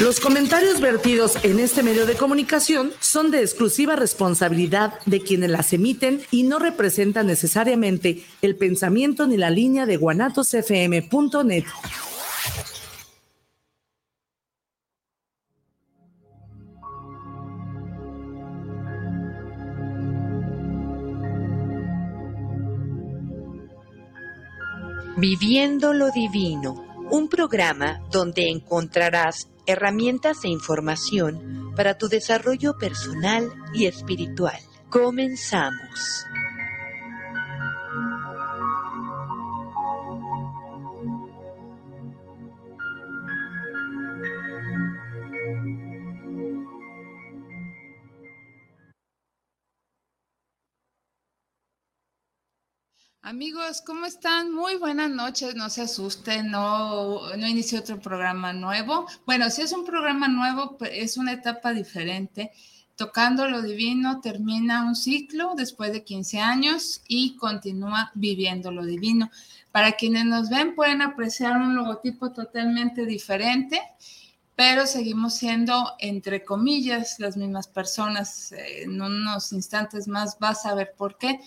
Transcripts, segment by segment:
Los comentarios vertidos en este medio de comunicación son de exclusiva responsabilidad de quienes las emiten y no representan necesariamente el pensamiento ni la línea de guanatosfm.net. Viviendo lo Divino, un programa donde encontrarás herramientas e información para tu desarrollo personal y espiritual. Comenzamos. Amigos, ¿cómo están? Muy buenas noches, no se asusten, no, no otro programa nuevo. Bueno, si es un programa nuevo, es una etapa diferente. Tocando lo divino termina un ciclo después de 15 años y continúa viviendo lo divino. Para quienes nos ven pueden apreciar un logotipo totalmente diferente, pero seguimos siendo, entre comillas, las mismas personas. En unos instantes más vas a ver por qué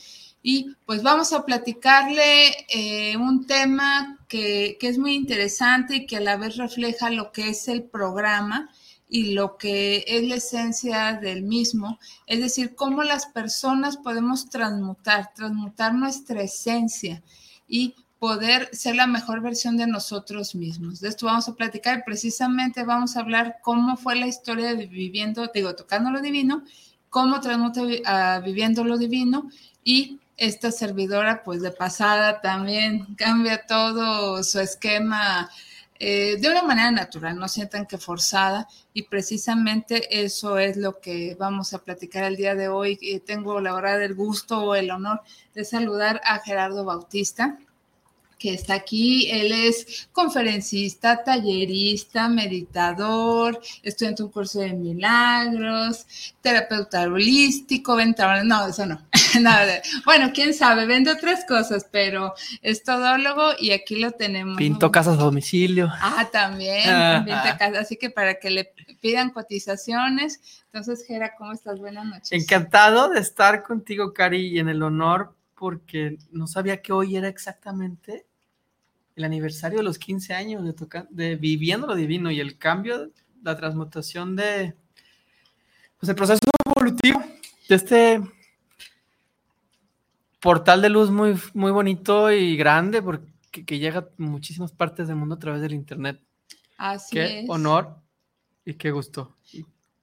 y pues vamos a platicarle eh, un tema que, es muy interesante y que a la vez refleja lo que es el programa y lo que es la esencia del mismo, es decir, cómo las personas podemos transmutar, transmutar nuestra esencia y poder ser la mejor versión de nosotros mismos. De esto vamos a platicar y precisamente vamos a hablar cómo fue la historia de viviendo, digo, tocando lo divino, cómo transmuta viviendo lo divino y esta servidora, pues de pasada también cambia todo su esquema eh, de una manera natural, no sientan que forzada y precisamente eso es lo que vamos a platicar el día de hoy. tengo la verdad el gusto o el honor de saludar a Gerardo Bautista que está aquí. Él es conferencista, tallerista, meditador, estudiante de un curso de milagros, terapeuta holístico, venta, no, eso no. Bueno, quién sabe, vende otras cosas, pero es todólogo y aquí lo tenemos. Pinto casas a domicilio. Ah, también, pinta casas, así que para que le pidan cotizaciones. Entonces, Gera, ¿cómo estás? Buenas noches. Encantado de estar contigo, Cari, y en el honor porque no sabía que hoy era exactamente el aniversario de los 15 años de, de Viviendo lo Divino y el cambio, la transmutación de, pues el proceso evolutivo de este portal de luz muy, muy bonito y grande, porque que llega a muchísimas partes del mundo a través del Internet. Así qué honor y qué gusto.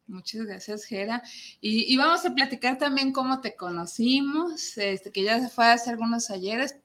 Muchas gracias, Gera. Y, vamos a platicar también cómo te conocimos, este, que ya se fue hace algunos ayeres.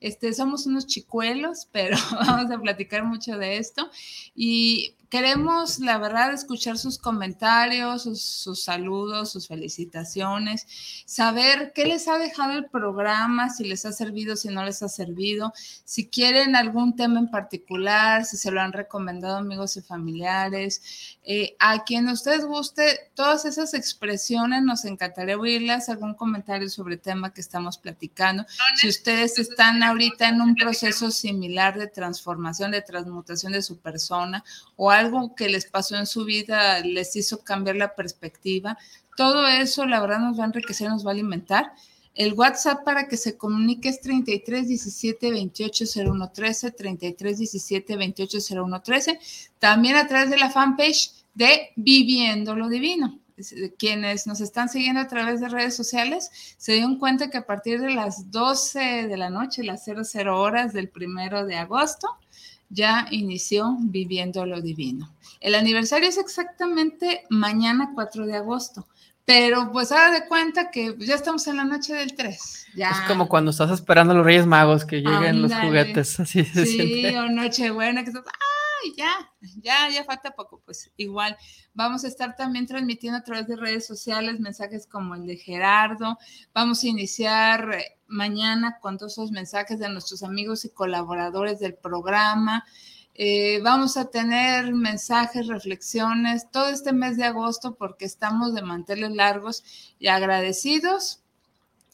Este, somos unos chicuelos, pero vamos a platicar mucho de esto. Y Queremos, la verdad, escuchar sus comentarios, sus, saludos, sus felicitaciones, saber qué les ha dejado el programa, si les ha servido, si no les ha servido, si quieren algún tema en particular, si se lo han recomendado amigos y familiares. Eh, a quien ustedes guste, todas esas expresiones nos encantaría oírlas, algún comentario sobre el tema que estamos platicando. Si ustedes están ahorita en un proceso similar de transformación, de transmutación de su persona o algo que les pasó en su vida les hizo cambiar la perspectiva. Todo eso, la verdad, nos va a enriquecer, nos va a alimentar. El WhatsApp para que se comunique es 33 17 28 01 13, 33 17 28 01 13. También a través de la fanpage de Viviendo lo Divino. Quienes nos están siguiendo a través de redes sociales se dieron cuenta que a partir de las 12 de la noche, las 00 horas del primero de agosto, ya inició Viviendo lo Divino. El aniversario es exactamente mañana 4 de agosto, pero pues haga de cuenta que ya estamos en la noche del 3. Ya. Es como cuando estás esperando a los Reyes Magos que lleguen los juguetes, así se Sí, o Nochebuena, que estás, ¡ay, ya! Ya, ya falta poco, pues igual. Vamos a estar también transmitiendo a través de redes sociales mensajes como el de Gerardo. Vamos a iniciar eh, mañana con todos esos mensajes de nuestros amigos y colaboradores del programa. Eh, vamos a tener mensajes, reflexiones todo este mes de agosto porque estamos de manteles largos y agradecidos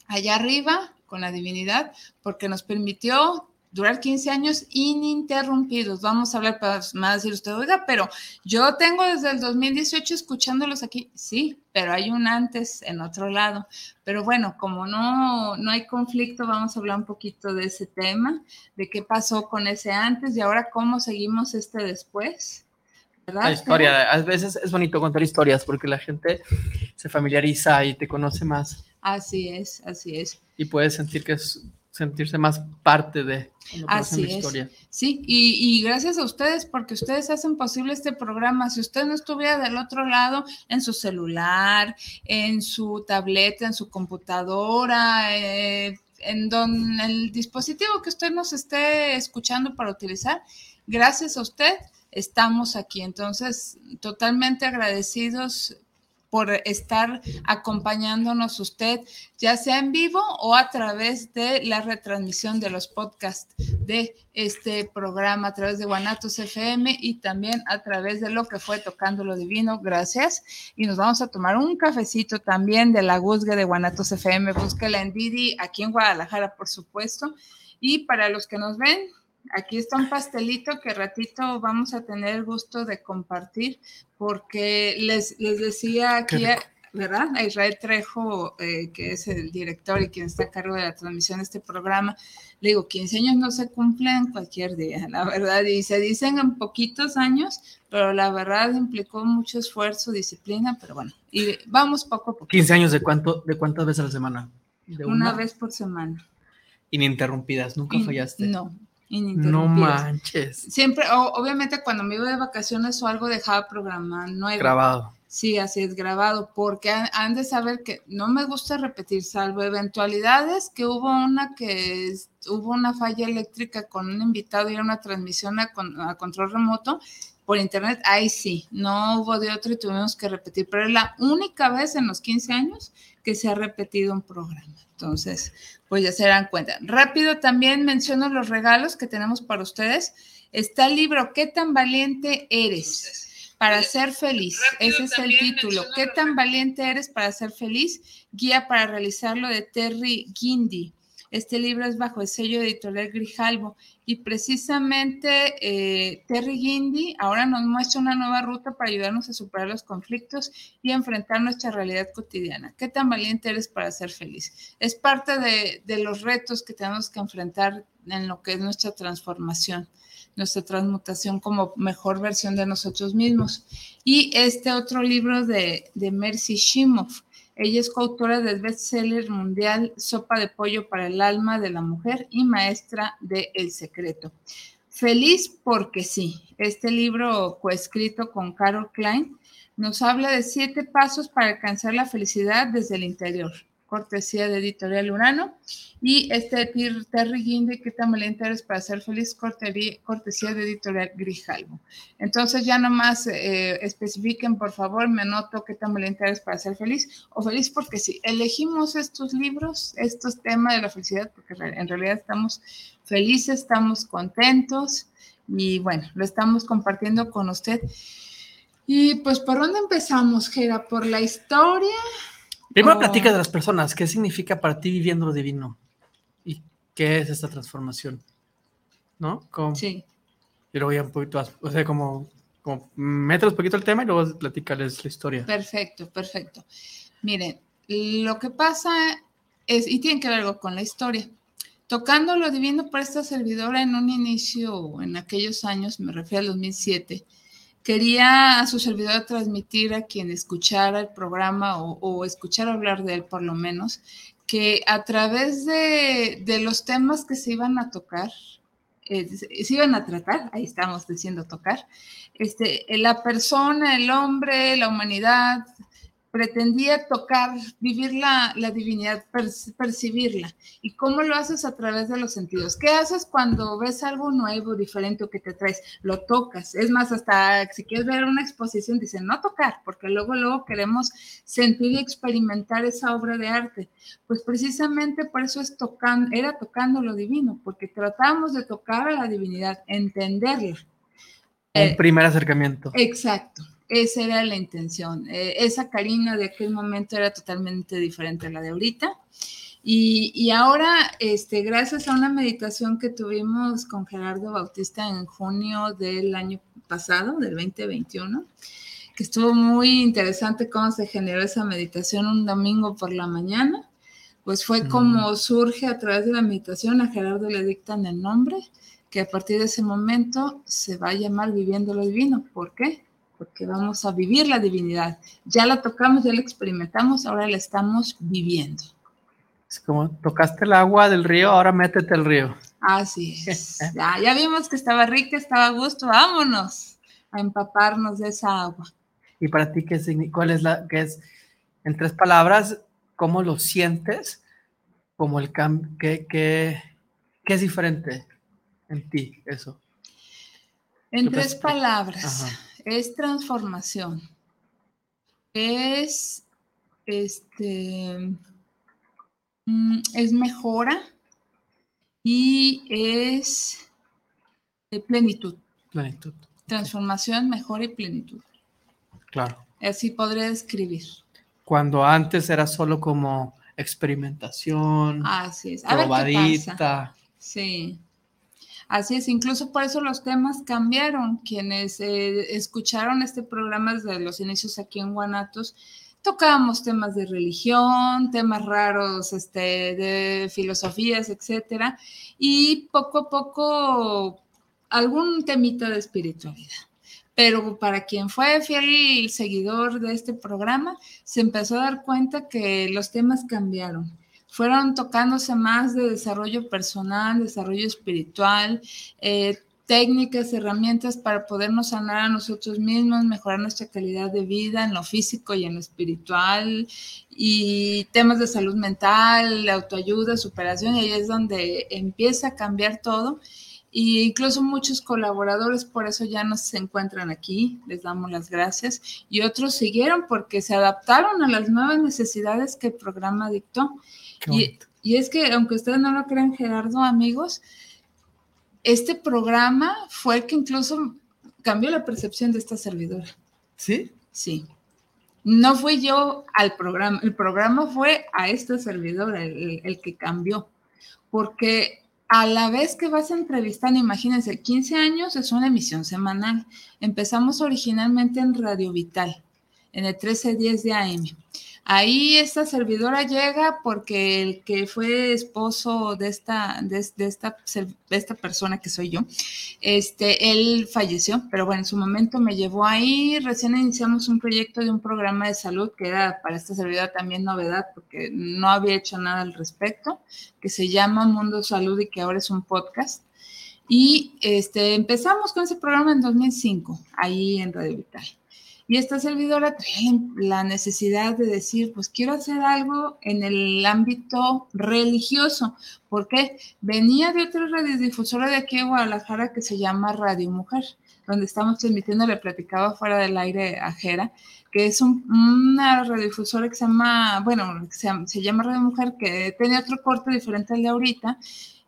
allá arriba con la divinidad porque nos permitió durar 15 años ininterrumpidos. Vamos a hablar para más decir usted, oiga, pero yo tengo desde el 2018 escuchándolos aquí. Sí, pero hay un antes en otro lado. Pero bueno, como no, no hay conflicto, vamos a hablar un poquito de ese tema, de qué pasó con ese antes y ahora cómo seguimos este después. La historia, a veces es bonito contar historias porque la gente se familiariza y te conoce más. Así es, así es. Y puedes sentir que es sentirse más parte de Así es. Historia. Sí, y, gracias a ustedes porque ustedes hacen posible este programa. Si usted no estuviera del otro lado, en su celular, en su tableta, en su computadora, eh, en don, el dispositivo que usted nos esté escuchando para utilizar, gracias a usted estamos aquí. Entonces, totalmente agradecidos por estar acompañándonos usted, ya sea en vivo o a través de la retransmisión de los podcasts de este programa, a través de Guanatos FM y también a través de lo que fue Tocando lo Divino. Gracias. Y nos vamos a tomar un cafecito también de la Guzgue de Guanatos FM. Búsquela en Didi, aquí en Guadalajara, por supuesto. Y para los que nos ven, Aquí está un pastelito que ratito vamos a tener el gusto de compartir, porque les, les decía aquí, ¿verdad? A Israel Trejo, eh, que es el director y quien está a cargo de la transmisión de este programa, le digo, 15 años no se cumplen cualquier día, la verdad, y se dicen en poquitos años, pero la verdad implicó mucho esfuerzo, disciplina, pero bueno, y vamos poco a poco. 15 años de cuánto, de cuántas veces a la semana? ¿De una? vez por semana. Ininterrumpidas, nunca fallaste. No, no manches. Siempre, obviamente cuando me iba de vacaciones o algo dejaba programa nuevo. Grabado. Sí, así es, grabado, porque han, de saber que no me gusta repetir, salvo eventualidades, que hubo una que hubo una falla eléctrica con un invitado y era una transmisión a, a control remoto por internet, ahí sí, no hubo de otro y tuvimos que repetir, pero es la única vez en los 15 años que se ha repetido un programa. Entonces, pues ya se dan cuenta. Rápido también menciono los regalos que tenemos para ustedes. Está el libro ¿Qué tan valiente eres? Para ser feliz. Ese es el título. ¿Qué tan valiente eres para ser feliz? Guía para realizarlo de Terry Guindy. Este libro es bajo el sello editorial Grijalvo y precisamente eh, Terry Guindy ahora nos muestra una nueva ruta para ayudarnos a superar los conflictos y enfrentar nuestra realidad cotidiana. ¿Qué tan valiente eres para ser feliz? Es parte de, los retos que tenemos que enfrentar en lo que es nuestra transformación nuestra transmutación como mejor versión de nosotros mismos. Y este otro libro de, de Mercy Shimov, ella es coautora del bestseller mundial Sopa de Pollo para el Alma de la Mujer y maestra de El Secreto. Feliz porque sí. Este libro coescrito con Carol Klein nos habla de siete pasos para alcanzar la felicidad desde el interior cortesía de Editorial Urano. Y este Terry Guinde, que tan valiente eres para ser feliz, cortesía de Editorial Grijalvo. Entonces ya nomás eh, especifiquen, por favor, me anoto qué tan valiente eres para ser feliz o feliz porque si elegimos estos libros, estos temas de la felicidad, porque en realidad estamos felices, estamos contentos y bueno, lo estamos compartiendo con usted. Y pues, ¿por dónde empezamos, Gera? ¿Por la historia? Primero oh. platica de las personas, ¿qué significa para ti viviendo lo divino? ¿Y qué es esta transformación? ¿No? sí. Y luego ya un poquito, o sea, como, como meter un poquito el tema y luego platicarles la historia. Perfecto, perfecto. Miren, lo que pasa es, y tiene que ver algo con la historia. Tocando lo divino para esta servidora en un inicio, en aquellos años, me refiero al 2007, quería a su servidor transmitir a quien escuchara el programa o, o escuchara hablar de él por lo menos, que a través de, los temas que se iban a tocar, eh, se iban a tratar, ahí estamos diciendo tocar, este, la persona, el hombre, la humanidad, pretendía tocar, vivir la, divinidad, percibirla. ¿Y cómo lo haces a través de los sentidos? ¿Qué haces cuando ves algo nuevo, diferente o que te traes? Lo tocas. Es más, hasta si quieres ver una exposición, dicen no tocar, porque luego, luego queremos sentir y experimentar esa obra de arte. Pues precisamente por eso es tocando, era tocando lo divino, porque tratamos de tocar a la divinidad, entenderla. Un eh, primer acercamiento. Exacto. Esa era la intención. Eh, esa Karina de aquel momento era totalmente diferente a la de ahorita. Y, ahora, este, gracias a una meditación que tuvimos con Gerardo Bautista en junio del año pasado, del 2021, que estuvo muy interesante cómo se generó esa meditación un domingo por la mañana, pues fue como surge a través de la meditación, a Gerardo le dictan el nombre, que a partir de ese momento se va a llamar Viviendo lo Divino. ¿Por qué? Porque vamos a vivir la divinidad. Ya la tocamos, ya la experimentamos, ahora la estamos viviendo. Es como tocaste el agua del río, ahora métete el río. Así es. ya, ya vimos que estaba rica, estaba a gusto, vámonos a empaparnos de esa agua. ¿Y para ti qué cuál es la, qué es, en tres palabras, cómo lo sientes? Como el cambio, ¿qué, qué, qué es diferente en ti eso? En tres palabras, es transformación. Es este Mm, es mejora y es plenitud. Plenitud. Transformación, mejora y plenitud. Claro. Así podré describir. Cuando antes era solo como experimentación. Así es. probadita. Sí. Así es, incluso por eso los temas cambiaron. Quienes eh, escucharon este programa desde los inicios aquí en Guanatos, tocábamos temas de religión, temas raros, este, de filosofías, etcétera, y poco a poco algún temita de espiritualidad. Pero para quien fue fiel seguidor de este programa, se empezó a dar cuenta que los temas cambiaron. Fueron tocándose más de desarrollo personal, desarrollo espiritual, eh, técnicas, herramientas para podernos sanar a nosotros mismos, mejorar nuestra calidad de vida en lo físico y en lo espiritual, y temas de salud mental, autoayuda, superación, y ahí es donde empieza a cambiar todo. Y incluso muchos colaboradores por eso ya no se encuentran aquí, les damos las gracias, y otros siguieron porque se adaptaron a las nuevas necesidades que el programa dictó. Y, y, es que, aunque ustedes no lo crean, Gerardo, amigos, este programa fue el que incluso cambió la percepción de esta servidora. ¿Sí? Sí. No fui yo al programa, el programa fue a esta servidora el, que cambió, porque a la vez que vas a entrevistar, imagínense, 15 años es una emisión semanal. Empezamos originalmente en Radio Vital, en el 1310 de AM. Ahí esta servidora llega porque el que fue esposo de esta, de, esta, persona que soy yo, este, él falleció, pero bueno, en su momento me llevó ahí, recién iniciamos un proyecto de un programa de salud que era para esta servidora también novedad porque no había hecho nada al respecto, que se llama Mundo Salud y que ahora es un podcast. Y este, empezamos con ese programa en 2005, ahí en Radio Vital. Y esta servidora traía la necesidad de decir, pues quiero hacer algo en el ámbito religioso, porque venía de otra radiodifusora de aquí en Guadalajara que se llama Radio Mujer, donde estamos transmitiendo, le platicaba fuera del aire a Jera, que es una radiodifusora que se llama, bueno, se, llama Radio Mujer, que tenía otro corte diferente al de ahorita,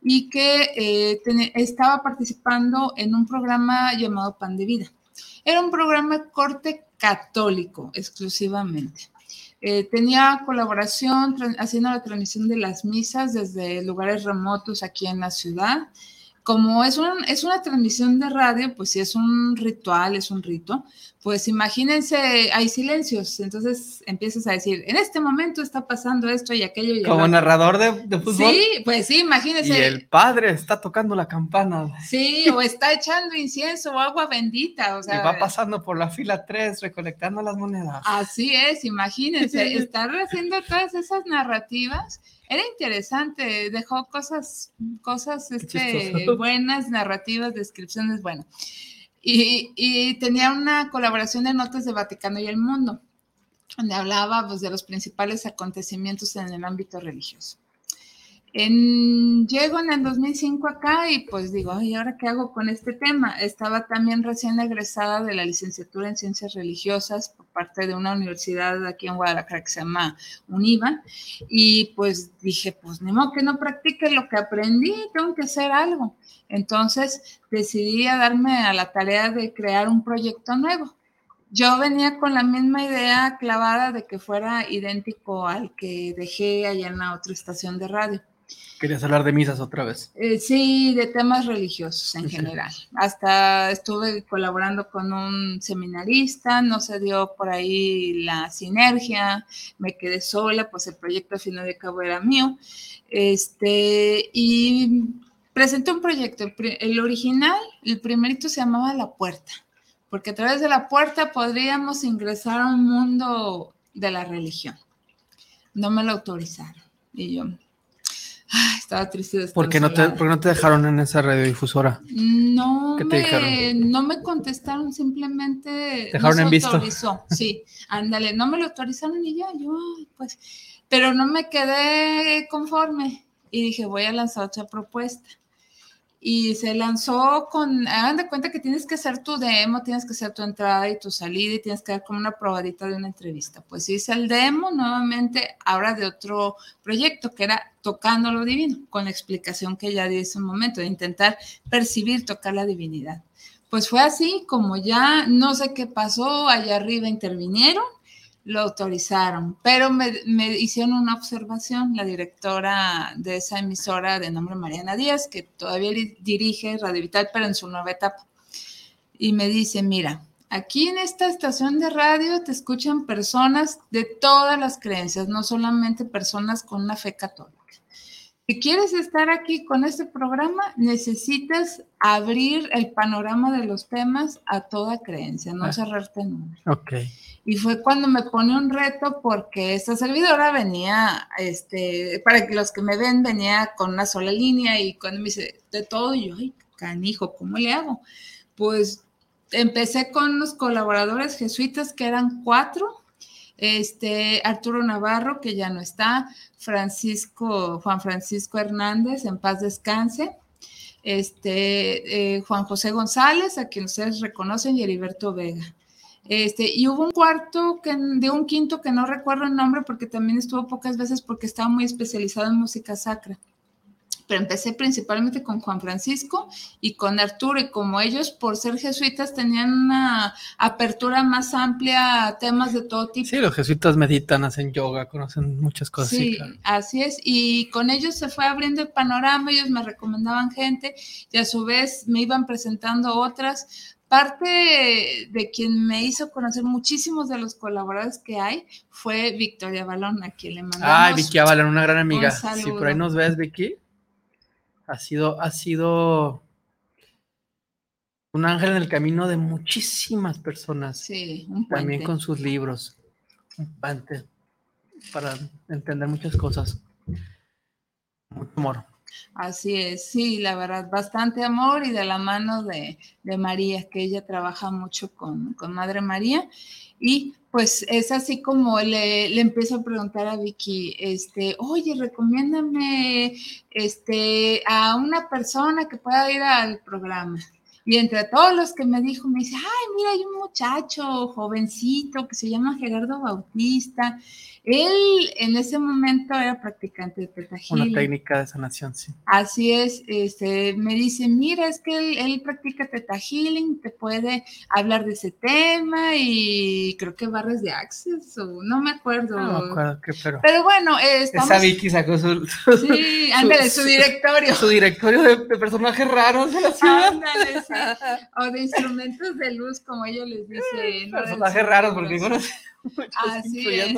y que eh, estaba participando en un programa llamado Pan de Vida. Era un programa corte católico exclusivamente. Eh, tenía colaboración haciendo la transmisión de las misas desde lugares remotos aquí en la ciudad como es, un, es una transmisión de radio, pues si es un ritual, es un rito, pues imagínense, hay silencios, entonces empiezas a decir, en este momento está pasando esto y aquello. Y Como narrador de, de, fútbol. Sí, pues sí, imagínense. Y el padre está tocando la campana. Sí, o está echando incienso o agua bendita, o sea. Y va pasando por la fila 3 recolectando las monedas. Así es, imagínense, estar haciendo todas esas narrativas era interesante, dejó cosas, cosas este, buenas, narrativas, descripciones, bueno. Y, tenía una colaboración de notas de Vaticano y el mundo, donde hablaba pues, de los principales acontecimientos en el ámbito religioso. Llego en el 2005 acá y pues digo, ¿y ahora qué hago con este tema? Estaba también recién egresada de la licenciatura en ciencias religiosas por parte de una universidad aquí en Guadalajara que se llama UNIVA y pues dije, pues ni modo que no practique lo que aprendí, tengo que hacer algo. Entonces decidí a darme a la tarea de crear un proyecto nuevo yo venía con la misma idea clavada de que fuera idéntico al que dejé allá en la otra estación de radio. Querías hablar de misas otra vez. Eh, sí, de temas religiosos en general. Hasta estuve colaborando con un seminarista, no se dio por ahí la sinergia, me quedé sola, pues el proyecto al final de cabo era mío. Este, y presenté un proyecto, el, original, el primerito se llamaba La Puerta, porque a través de la puerta podríamos ingresar a un mundo de la religión. No me lo autorizaron. Y yo, estaba triste de ¿Por qué, no te, no te dejaron en esa radiodifusora? No, me, no me contestaron, simplemente. Dejaron en visto. Autorizó. Sí, ándale, no me lo autorizaron y ya, yo, pues. Pero no me quedé conforme y dije, voy a lanzar otra propuesta y se lanzó con, hagan de cuenta que tienes que hacer tu demo, tienes que hacer tu entrada y tu salida y tienes que dar como una probadita de una entrevista. Pues hice el demo nuevamente, ahora de otro proyecto que era Tocando lo Divino, con la explicación que ya di ese momento, de intentar percibir, tocar la divinidad. Pues fue así, como ya no sé qué pasó, allá arriba intervinieron lo autorizaron, pero me, hicieron una observación, la directora de esa emisora de nombre Mariana Díaz, que todavía dirige Radio Vital, pero en su nueva etapa. Y me dice, mira, aquí en esta estación de radio te escuchan personas de todas las creencias, no solamente personas con una fe católica. Si quieres estar aquí con este programa, necesitas abrir el panorama de los temas a toda creencia, no ah. cerrarte uno. Ok. Y fue cuando me pone un reto porque esta servidora venía, este, para que los que me ven, venía con una sola línea y cuando me dice de todo, yo, ay, canijo, ¿cómo le hago? Pues empecé con los colaboradores jesuitas que eran cuatro, este, Arturo Navarro, que ya no está, Francisco, Juan Francisco Hernández, en paz descanse, este, eh, Juan José González, a quien ustedes reconocen, y Heriberto Vega. Este, y hubo un cuarto que, de un quinto que no recuerdo el nombre porque también estuvo pocas veces porque estaba muy especializado en música sacra. Pero empecé principalmente con Juan Francisco y con Arturo, y como ellos, por ser jesuitas, tenían una apertura más amplia a temas de todo tipo. Sí, los jesuitas meditan, hacen yoga, conocen muchas cosas. Sí, así es. Y con ellos se fue abriendo el panorama, ellos me recomendaban gente y a su vez me iban presentando otras Parte de quien me hizo conocer muchísimos de los colaboradores que hay fue Victoria Balón, a quien le mandamos. Ay, Vicky Balón, una gran amiga. Si por ahí nos ves, Vicky. Ha sido, ha sido un ángel en el camino de muchísimas personas. Sí, un puente. También con sus libros. Un puente para entender muchas cosas. Mucho amor. Así es, sí, la verdad, bastante amor y de la mano de, María, que ella trabaja mucho con, Madre María. Y pues es así como le, le, empiezo a preguntar a Vicky, este, oye, recomiéndame este, a una persona que pueda ir al programa. Y entre todos los que me dijo, me dice, ay, mira, hay un muchacho jovencito que se llama Gerardo Bautista él en ese momento era practicante de Teta Una técnica de sanación, sí. Así es, este, me dice, mira, es que él, practica Teta Healing, te puede hablar de ese tema y creo que barres de Access o no me acuerdo. No me acuerdo qué, pero... Pero bueno, estamos... Esa Vicky sacó su... Sí, ándale, su, directorio. Su, directorio de, personajes raros de la ciudad. Ándale, sí. O de instrumentos de luz, como ellos les dicen. Personajes raros, porque ninguno... Así es.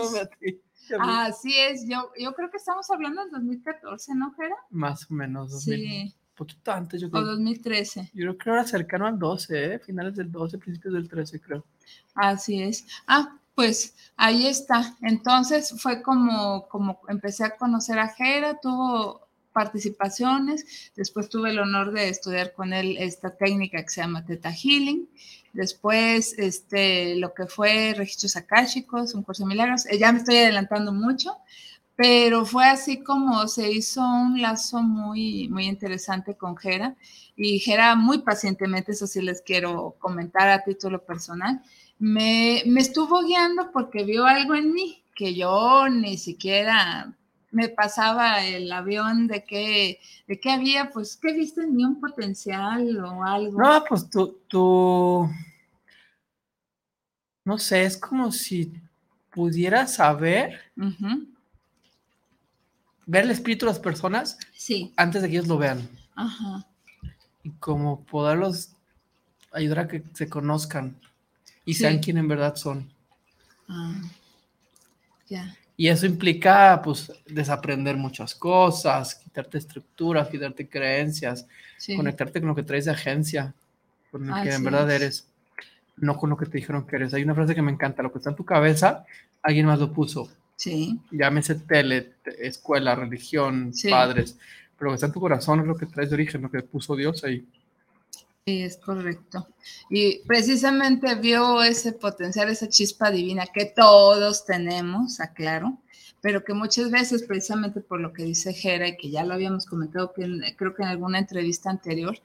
Así es, yo, yo creo que estamos hablando del 2014, ¿no, Jera? Más o menos, sí. Un poquito antes, yo creo. O 2013. Yo creo que era cercano al 12, ¿eh? finales del 12, principios del 13, creo. Así es. Ah, pues ahí está. Entonces fue como, como empecé a conocer a Jera, tuvo participaciones, después tuve el honor de estudiar con él esta técnica que se llama Theta Healing, después este, lo que fue registros akáshicos, un curso de milagros, eh, ya me estoy adelantando mucho, pero fue así como se hizo un lazo muy, muy interesante con Jera. Y Jera muy pacientemente, eso sí les quiero comentar a título personal, me, me estuvo guiando porque vio algo en mí que yo ni siquiera me pasaba el avión de qué, de qué había, pues, ¿qué viste ni un potencial o algo? No, pues tú, tú, no sé, es como si pudiera saber, Ujú. ver el espíritu de las personas Sí. antes de que ellos lo vean. Ajá. Y como poderlos ayudar a que se conozcan y sean quien en verdad son. Ah. Ya. Y eso implica, pues, desaprender muchas cosas, quitarte estructuras, quitarte creencias, Sí. conectarte con lo que traes de agencia, con lo que en verdad es. eres, no con lo que te dijeron que eres. Hay una frase que me encanta, lo que está en tu cabeza, alguien más lo puso. Sí. Llámese tele, te- escuela, religión, Sí. padres, pero lo que está en tu corazón es lo que traes de origen, lo que puso Dios ahí. Sí, es correcto. Y precisamente vio ese potencial, esa chispa divina que todos tenemos, aclaro, pero que muchas veces, precisamente por lo que dice Jera, y que ya lo habíamos comentado, que creo que en alguna entrevista anterior,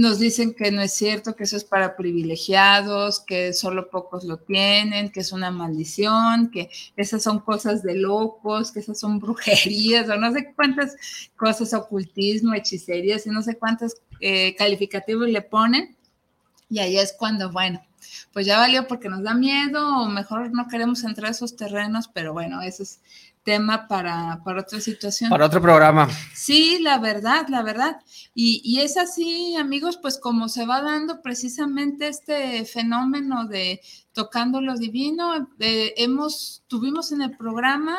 nos dicen que no es cierto, que eso es para privilegiados, que solo pocos lo tienen, que es una maldición, que esas son cosas de locos, que esas son brujerías, o no sé cuántas cosas, ocultismo, hechicerías, y no sé cuántos eh, calificativos le ponen. Y ahí es cuando, bueno, pues ya valió porque nos da miedo, o mejor no queremos entrar a esos terrenos, pero bueno, ese es tema para, para otra situación. Para otro programa. Sí, la verdad, la verdad. Y, y es así, amigos, pues como se va dando precisamente este fenómeno de tocando lo divino, eh, hemos, tuvimos en el programa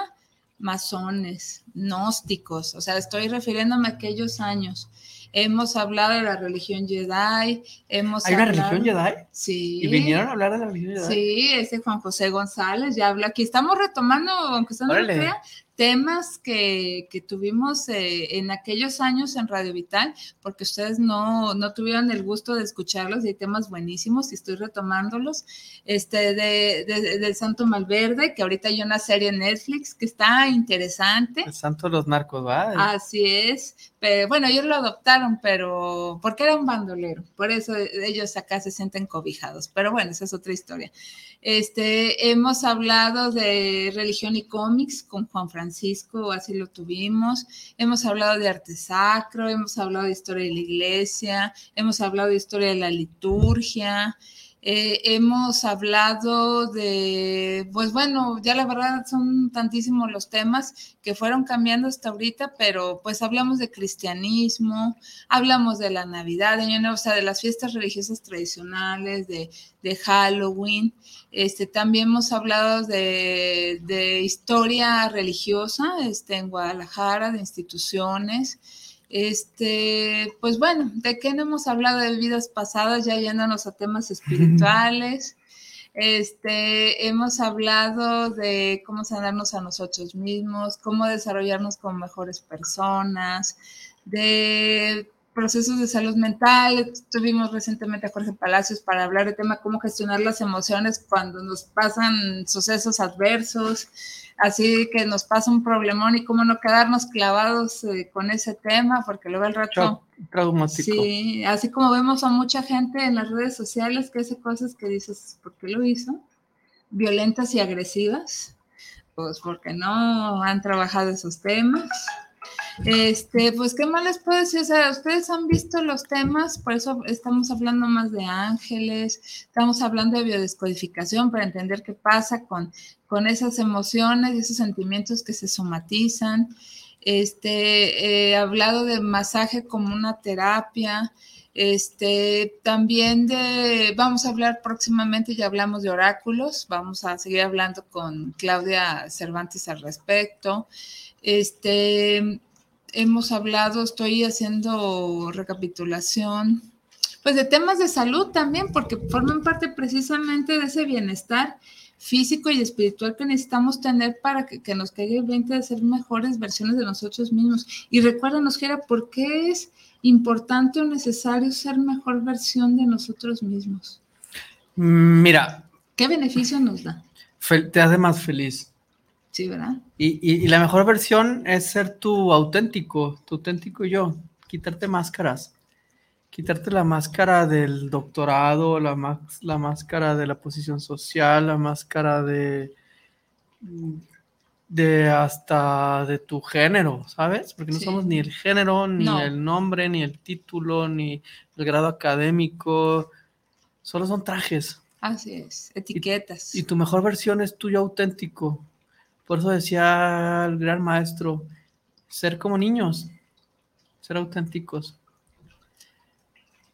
masones, gnósticos, o sea, estoy refiriéndome a aquellos años. Hemos hablado de la religión Jedi, hemos ¿Hay una hablado- religión Jedi? Sí. ¿Y vinieron a hablar de la religión Jedi? Sí, ese Juan José González ya habla aquí. Estamos retomando, aunque usted no lo crea, temas que, que tuvimos eh, en aquellos años en Radio Vital, porque ustedes no, no tuvieron el gusto de escucharlos y hay temas buenísimos y estoy retomándolos. Este de, de- Santo Malverde, que ahorita hay una serie en Netflix que está interesante. El santo de los narcos, ¿va? Así es, pero bueno, ellos lo adoptaron, pero porque era un bandolero, por eso ellos acá se sienten cobijados, pero bueno, esa es otra historia. Este, hemos hablado de religión y cómics con Juan Francisco, así lo tuvimos. Hemos hablado de arte sacro, hemos hablado de historia de la iglesia, hemos hablado de historia de la liturgia. Eh, hemos hablado de, pues bueno, ya la verdad son tantísimos los temas que fueron cambiando hasta ahorita, pero pues hablamos de cristianismo, hablamos de la Navidad, de Año Nuevo, o sea, de las fiestas religiosas tradicionales, de, de Halloween. Este, también hemos hablado de, de historia religiosa este, en Guadalajara, de instituciones. Este, pues bueno, ¿de qué no hemos hablado de vidas pasadas, ya yéndonos a temas espirituales? Este, hemos hablado de cómo sanarnos a nosotros mismos, cómo desarrollarnos como mejores personas, de procesos de salud mental. Tuvimos recientemente a Jorge Palacios para hablar de tema cómo gestionar las emociones cuando nos pasan sucesos adversos, así que nos pasa un problemón y cómo no quedarnos clavados eh, con ese tema, porque luego al rato... Traumático. Sí, así como vemos a mucha gente en las redes sociales que hace cosas que dices, ¿por qué lo hizo? Violentas y agresivas, pues porque no han trabajado esos temas. Este, pues, ¿qué más les puedo decir? O sea, ustedes han visto los temas, por eso estamos hablando más de ángeles, estamos hablando de biodescodificación para entender qué pasa con, con esas emociones y esos sentimientos que se somatizan. Este, he hablado de masaje como una terapia. Este, también de, vamos a hablar próximamente, ya hablamos de oráculos, vamos a seguir hablando con Claudia Cervantes al respecto. Este, hemos hablado, estoy haciendo recapitulación, pues de temas de salud también, porque forman parte precisamente de ese bienestar físico y espiritual que necesitamos tener para que, que nos caiga el 20 de ser mejores versiones de nosotros mismos. Y recuérdanos, Gera, ¿por qué es importante o necesario ser mejor versión de nosotros mismos? Mira, ¿Qué beneficio nos da? te hace más feliz. Sí, ¿verdad? Y, y- y la mejor versión es ser tu auténtico, tu auténtico yo, quitarte máscaras, quitarte la máscara del doctorado, la, más- la máscara de la posición social, la máscara de, de hasta de tu género, ¿sabes? Porque no Sí. somos ni el género, ni No. el nombre, ni el título, ni el grado académico, solo son trajes. Así es, etiquetas. Y tu mejor versión es tuyo auténtico. Por eso decía el gran maestro, ser como niños, ser auténticos.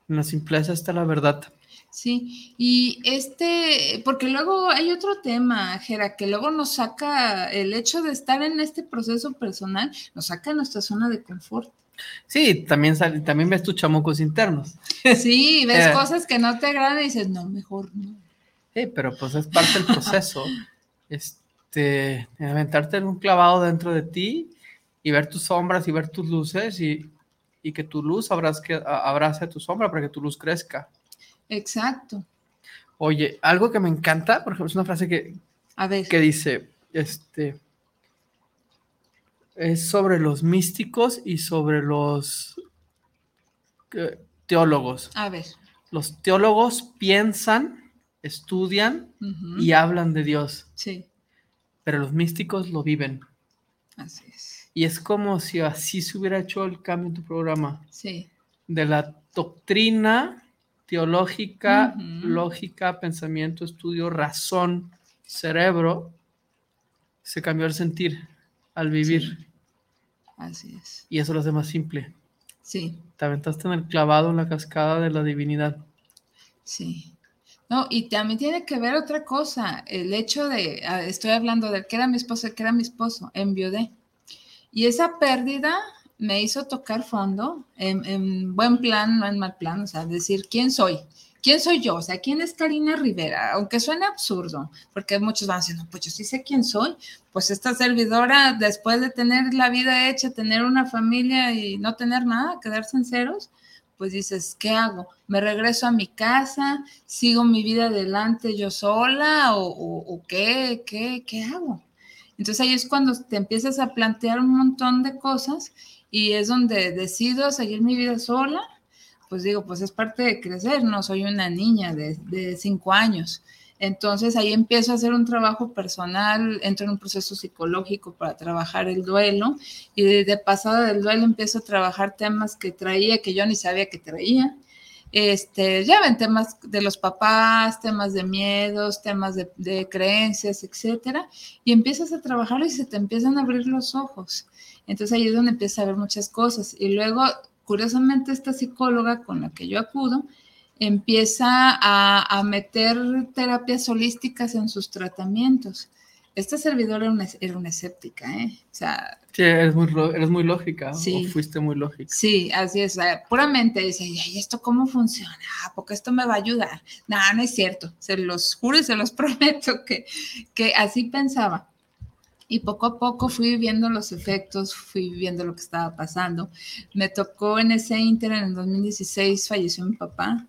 En la simpleza está la verdad. Sí, y este, porque luego hay otro tema, Jera, que luego nos saca el hecho de estar en este proceso personal, nos saca de nuestra zona de confort. Sí, también, sale, también ves tus chamucos internos. Sí, ves eh. cosas que no te agradan y dices, no, mejor no. Sí, pero pues es parte del proceso. este, aventarte en un clavado dentro de ti y ver tus sombras y ver tus luces y, y que tu luz abrace, abrace a tu sombra para que tu luz crezca. Exacto. Oye, algo que me encanta, por ejemplo, es una frase que, a ver. que dice, este, es sobre los místicos y sobre los eh, teólogos. A ver. Los teólogos piensan, estudian y hablan de Dios. Sí. Pero los místicos lo viven. Así es. Y es como si así se hubiera hecho el cambio en tu programa. Sí. De la doctrina teológica, lógica, pensamiento, estudio, razón, cerebro, se cambió el sentir al vivir. Así es. Y eso lo hace más simple. Sí. Te aventaste en el clavado en la cascada de la divinidad. Sí. No, y también tiene que ver otra cosa, el hecho de, ah, estoy hablando de que era mi esposo, que era mi esposo, enviudé. Y esa pérdida me hizo tocar fondo en, buen plan, no en mal plan, o sea, decir, ¿quién soy? ¿Quién soy yo? O sea, ¿quién es Karina Rivera? Aunque suene absurdo, porque muchos van no, pues yo sí sé quién soy. Pues esta servidora, después de tener la vida hecha, tener una familia y no tener nada, quedarse en ceros, pues dices, ¿qué hago? ¿Me regreso a mi casa? ¿Sigo mi vida adelante yo sola? ¿O, o qué, qué, qué hago? Entonces ahí es cuando te empiezas a plantear un montón de cosas y es donde decido seguir mi vida sola, pues digo, pues es parte de crecer, no soy una niña de, cinco años. Entonces ahí empiezo a hacer un trabajo personal, entro en un proceso psicológico para trabajar el duelo y de, pasado del duelo empiezo a trabajar temas que traía que yo ni sabía que traía. Este, ya ven temas de los papás, temas de miedos, temas de, de creencias, etcétera, y empiezas a trabajar y se te empiezan a abrir los ojos. Entonces ahí es donde empieza a ver muchas cosas. Y luego, curiosamente, esta psicóloga con la que yo acudo empieza a, meter terapias holísticas en sus tratamientos. Esta servidora era una, era una escéptica, ¿eh? O sea... Sí, eres muy, eres muy lógica, sí, o fuiste muy lógica. Sí, así es, puramente dice, ¿y esto cómo funciona? Porque esto me va a ayudar. No, no es cierto, se los juro y se los prometo que, que así pensaba. Y poco a poco fui viendo los efectos, fui viendo lo que estaba pasando. Me tocó en ese inter, en el 2016, falleció mi papá.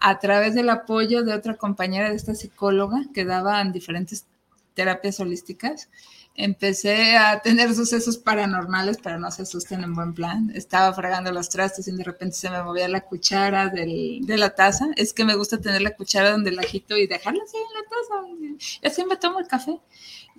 A través del apoyo de otra compañera de esta psicóloga que daban diferentes terapias holísticas, empecé a tener sucesos paranormales, pero no se asusten en buen plan. Estaba fregando los trastes y de repente se me movía la cuchara del, de la taza. Es que me gusta tener la cuchara donde la agito y dejarla así en la taza. Y así me tomo el café.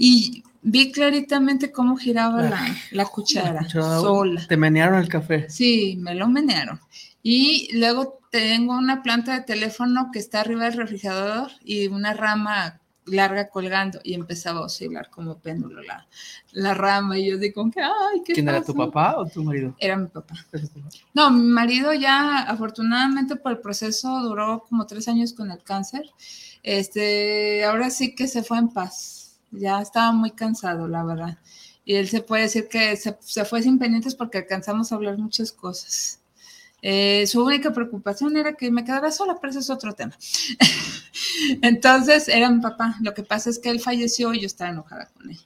Y vi claritamente cómo giraba la, cuchara, sola. ¿Te menearon el café? Sí, me lo menearon. Y luego tengo una planta de teléfono que está arriba del refrigerador y una rama larga colgando y empezaba a oscilar como péndulo la, la rama y yo digo, ay, ¿qué ¿Quién era tu papá o tu marido? Era mi papá. No, mi marido ya afortunadamente por el proceso duró como tres años con el cáncer. Este, ahora sí que se fue en paz ya estaba muy cansado, la verdad. Y él se puede decir que se, fue sin pendientes porque alcanzamos a hablar muchas cosas. Eh, su única preocupación era que me quedara sola, pero ese es otro tema. Entonces, era mi papá. Lo que pasa es que él falleció y yo estaba enojada con él.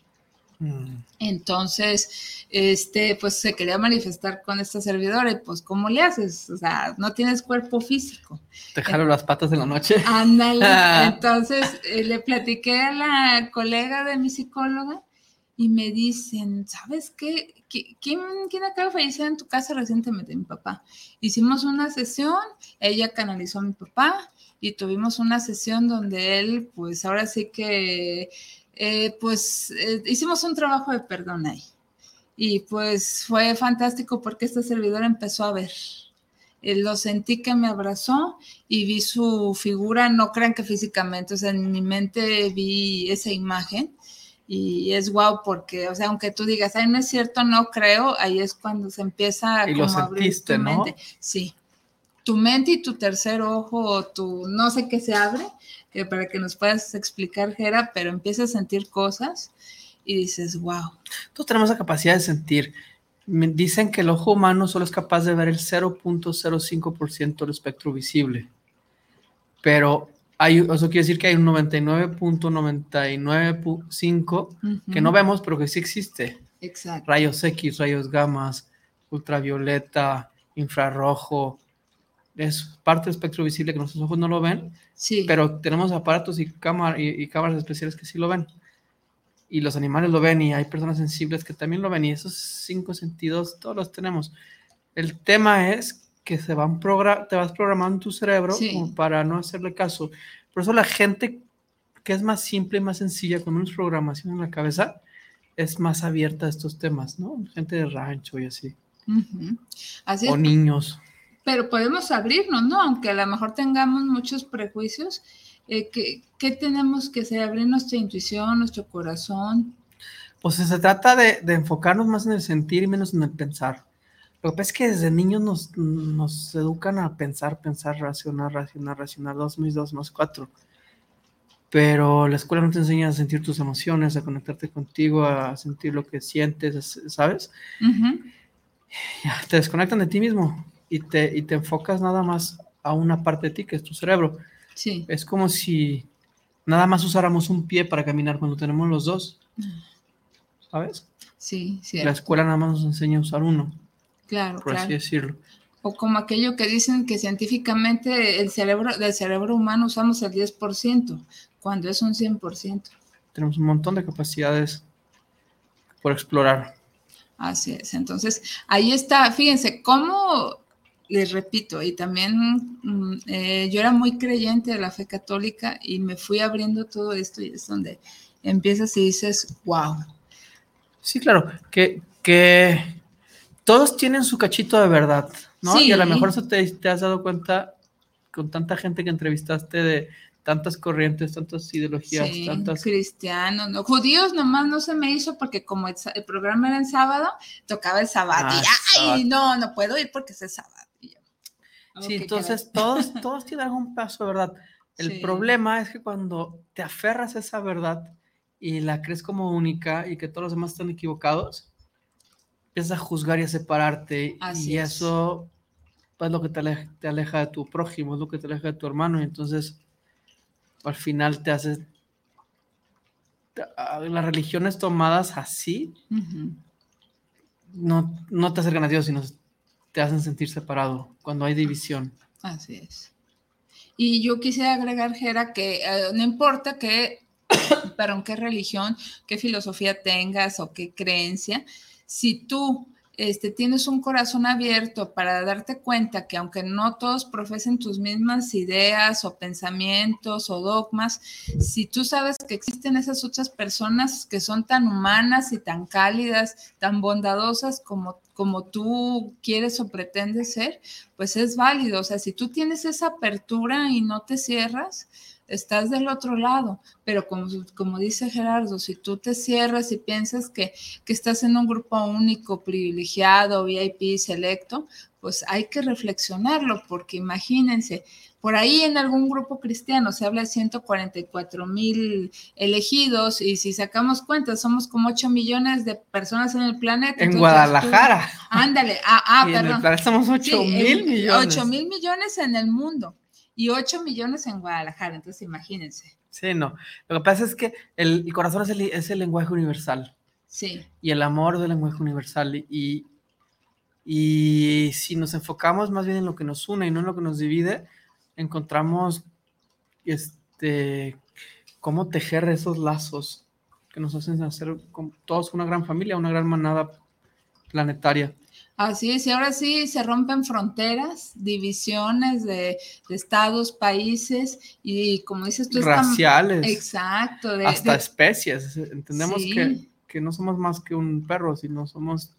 Mm. Entonces, este, pues se quería manifestar con esta servidora y pues, ¿cómo le haces? O sea, no tienes cuerpo físico. Te jalo las patas en la noche. Ándale. Entonces, eh, le platiqué a la colega de mi psicóloga y me dicen, ¿sabes qué? ¿Quién, quién acaba de fallecer en tu casa recientemente? Mi papá. Hicimos una sesión, ella canalizó a mi papá y tuvimos una sesión donde él, pues ahora sí que eh, pues eh, hicimos un trabajo de perdón ahí. Y pues fue fantástico porque este servidor empezó a ver. eh, lo sentí que me abrazó y vi su figura, no crean que físicamente, o sea, en mi mente vi esa imagen y es guau porque, o sea, aunque tú digas, ay, no es cierto, no creo, ahí es cuando se empieza a abrir tu mente. Sí, tu mente y tu tercer ojo tu no sé qué se abre, que para que nos puedas explicar, Gera, pero empiezas a sentir cosas y dices, wow. Todos tenemos la capacidad de sentir. Dicen que el ojo humano solo es capaz de ver el 0.05% del espectro visible, pero hay, eso quiere decir que hay un 99.995 que no vemos, pero que sí existe. Exacto. Rayos X, rayos gamas, ultravioleta, infrarrojo. Es parte del espectro visible que nuestros ojos no lo ven, sí. pero tenemos aparatos y, cámara, y, cámaras especiales que sí lo ven. Y los animales lo ven y hay personas sensibles que también lo ven y esos cinco sentidos todos los tenemos. El tema es que se van te vas programando tu cerebro para no hacerle caso. Por eso la gente que es más simple y más sencilla, con menos programación en la cabeza, es más abierta a estos temas, ¿no? Gente de rancho y así. así o niños. Pero podemos abrirnos, ¿no? Aunque a lo mejor tengamos muchos prejuicios, eh, ¿qué, tenemos que hacer? Abrir nuestra intuición, nuestro corazón. Pues se trata de, de enfocarnos más en el sentir y menos en el pensar. Lo que pasa es que desde niños nos, nos educan a pensar, pensar, racionar, racionar, racionar, dos más dos más cuatro. Pero la escuela no te enseña a sentir tus emociones, a conectarte contigo, a sentir lo que sientes, ¿sabes? Te desconectan de ti mismo y te, y te enfocas nada más a una parte de ti, que es tu cerebro. Sí. Es como si nada más usáramos un pie para caminar cuando tenemos los dos. ¿Sabes? Sí, sí. La escuela nada más nos enseña a usar uno. Claro, por así decirlo. O como aquello que dicen que científicamente el cerebro, del cerebro humano usamos el 10%, cuando es un 100%. Tenemos un montón de capacidades por explorar. Así es. Entonces, ahí está, fíjense, cómo, les repito, y también mm, eh, yo era muy creyente de la fe católica y me fui abriendo todo esto y es donde empiezas y dices, wow. Sí, claro, que, que todos tienen su cachito de verdad, ¿no? Y a lo mejor eso te, has dado cuenta con tanta gente que entrevistaste de tantas corrientes, tantas ideologías, sí, tantas... cristianos, no, judíos nomás no se me hizo porque como el, programa era en sábado, tocaba el sábado y ah, ay, no, no puedo ir porque es el sábado. Sí, entonces todos, todos tienen algún paso, ¿verdad? El problema es que cuando te aferras a esa verdad y la crees como única y que todos los demás están equivocados, empiezas a juzgar y a separarte y eso es lo que te aleja, de tu prójimo, es lo que te aleja de tu hermano y entonces al final te haces las religiones tomadas así no, no te acercan a Dios, sino te hacen sentir separado cuando hay división. Así es. Y yo quisiera agregar, Jera, que eh, no importa que, perdón, qué religión, qué filosofía tengas o qué creencia, si tú este, tienes un corazón abierto para darte cuenta que aunque no todos profesen tus mismas ideas o pensamientos o dogmas, si tú sabes que existen esas otras personas que son tan humanas y tan cálidas, tan bondadosas como, como tú quieres o pretendes ser, pues es válido. O sea, si tú tienes esa apertura y no te cierras, estás del otro lado, pero como, como dice Gerardo, si tú te cierras y piensas que, que estás en un grupo único, privilegiado, VIP, selecto, pues hay que reflexionarlo, porque imagínense, por ahí en algún grupo cristiano se habla de 144 mil elegidos y si sacamos cuentas somos como 8 millones de personas en el planeta. En Guadalajara. ándale, ah, ah perdón. estamos 8 mil millones. 8 mil millones en el mundo y 8 millones en Guadalajara, entonces imagínense. Sí, no. Lo que pasa es que el, corazón es el, es el, lenguaje universal. Sí. Y el amor es el lenguaje universal. Y, y si nos enfocamos más bien en lo que nos une y no en lo que nos divide, encontramos este, cómo tejer esos lazos que nos hacen hacer todos una gran familia, una gran manada planetaria. Así es, y ahora sí se rompen fronteras, divisiones de, estados, países y como dices tú... Raciales. exacto. hasta especies. Entendemos que, que, no somos más que un perro, sino somos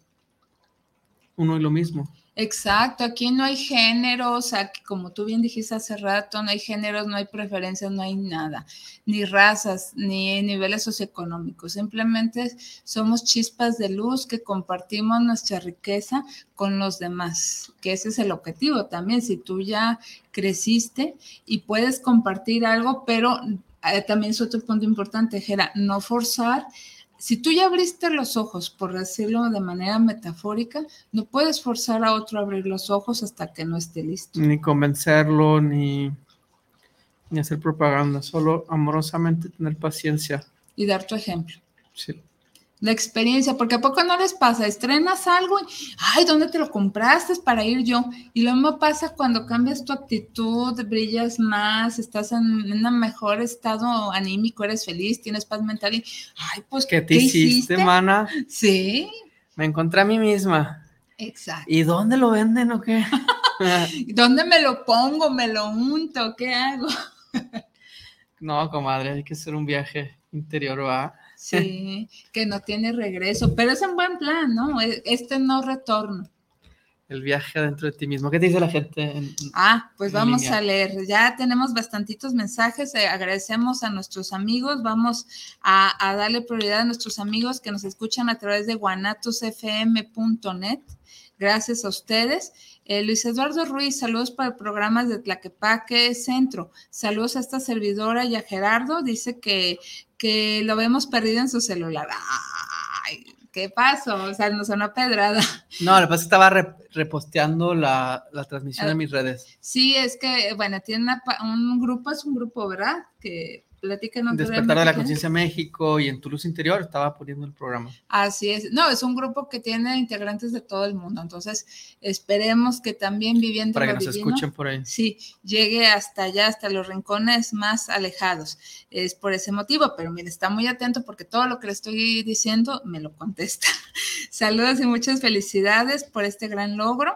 uno y lo mismo. Exacto, aquí no hay géneros, aquí, como tú bien dijiste hace rato, no hay géneros, no hay preferencias, no hay nada, ni razas, ni niveles socioeconómicos. Simplemente somos chispas de luz que compartimos nuestra riqueza con los demás, que ese es el objetivo también. Si tú ya creciste y puedes compartir algo, pero eh, también es otro punto importante, no forzar si tú ya abriste los ojos, por decirlo de manera metafórica, no puedes forzar a otro a abrir los ojos hasta que no esté listo. Ni convencerlo, ni, ni hacer propaganda, solo amorosamente tener paciencia. Y dar tu ejemplo. Sí la experiencia, porque a poco no les pasa, estrenas algo y, ay, ¿dónde te lo compraste para ir yo? Y lo mismo pasa cuando cambias tu actitud, brillas más, estás en, un mejor estado anímico, eres feliz, tienes paz mental y, ay, pues, ¿qué te hiciste, mana? Sí. Me encontré a mí misma. Exacto. ¿Y dónde lo venden o qué? ¿Dónde me lo pongo? ¿Me lo unto? ¿Qué hago? no, comadre, hay que hacer un viaje interior, ¿va? Sí, que no tiene regreso, pero es un buen plan, ¿no? E, este no retorno. El viaje adentro de ti mismo. ¿Qué te dice la gente? ah, pues vamos a leer. Ya tenemos bastantitos mensajes. Eh, agradecemos a nuestros amigos. Vamos a, a, darle prioridad a nuestros amigos que nos escuchan a través de guanatosfm.net. Gracias a ustedes. Eh, Luis Eduardo Ruiz, saludos para el programa de Tlaquepaque Centro. Saludos a esta servidora y a Gerardo. Dice que, que lo vemos perdido en su celular. Ay, ¿qué pasó? O sea, nos sonó pedrada. No, lo que pasa es que estaba reposteando la, transmisión en ah, mis redes. Sí, es que, bueno, tiene un grupo, es un grupo, ¿verdad? Que Platícanos. Despertar de la Conciencia México y en Toulouse Interior estaba poniendo el programa. Así es. No, es un grupo que tiene integrantes de todo el mundo. Entonces, esperemos que también viviendo. Para que nos escuchen por ahí. Sí, llegue hasta allá, hasta los rincones más alejados. Es por ese motivo, pero mire, está muy atento porque todo lo que le estoy diciendo me lo contesta. Saludos y muchas felicidades por este gran logro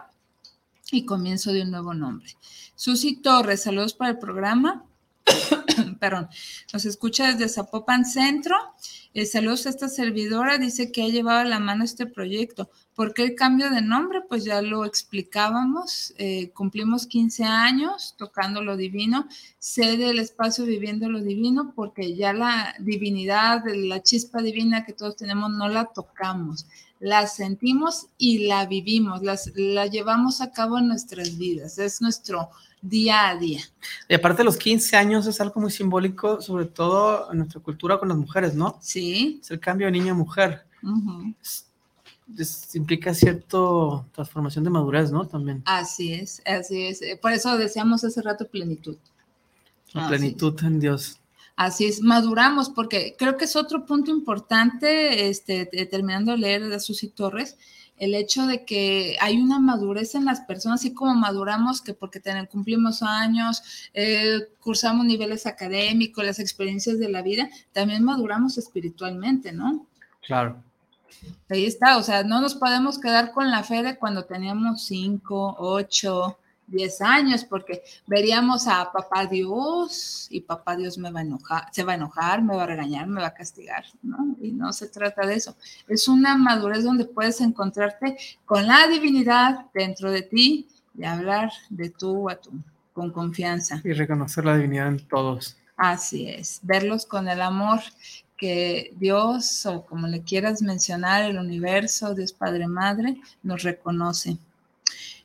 y comienzo de un nuevo nombre. Susi Torres, saludos para el programa. perdón, nos escucha desde Zapopan Centro. Eh, saludos a esta servidora, dice que ha llevado a la mano este proyecto. ¿Por qué el cambio de nombre? Pues ya lo explicábamos. Eh, cumplimos 15 años tocando lo divino. Sé del espacio viviendo lo divino porque ya la divinidad, la chispa divina que todos tenemos, no la tocamos. La sentimos y la vivimos, la llevamos a cabo en nuestras vidas. Es nuestro día a día. Y aparte los 15 años es algo muy simbólico, sobre todo en nuestra cultura con las mujeres, ¿no? Sí. Es el cambio de niña a mujer. implica cierta transformación de madurez, ¿no? También. Así es, así es. Por eso decíamos hace rato plenitud. La plenitud en Dios. Así es, maduramos, porque creo que es otro punto importante, este, terminando de leer de Susi Torres, el hecho de que hay una madurez en las personas, así como maduramos que porque cumplimos años, eh, cursamos niveles académicos, las experiencias de la vida, también maduramos espiritualmente, ¿no? Claro. Ahí está, o sea, no nos podemos quedar con la fe de cuando teníamos cinco, ocho, 10 años, porque veríamos a papá Dios y papá Dios me va a enojar, se va a enojar, me va a regañar, me va a castigar, ¿no? Y no se trata de eso. Es una madurez donde puedes encontrarte con la divinidad dentro de ti y hablar de tú a tú, con confianza. Y reconocer la divinidad en todos. Así es, verlos con el amor que Dios, o como le quieras mencionar, el universo, Dios Padre Madre, nos reconoce.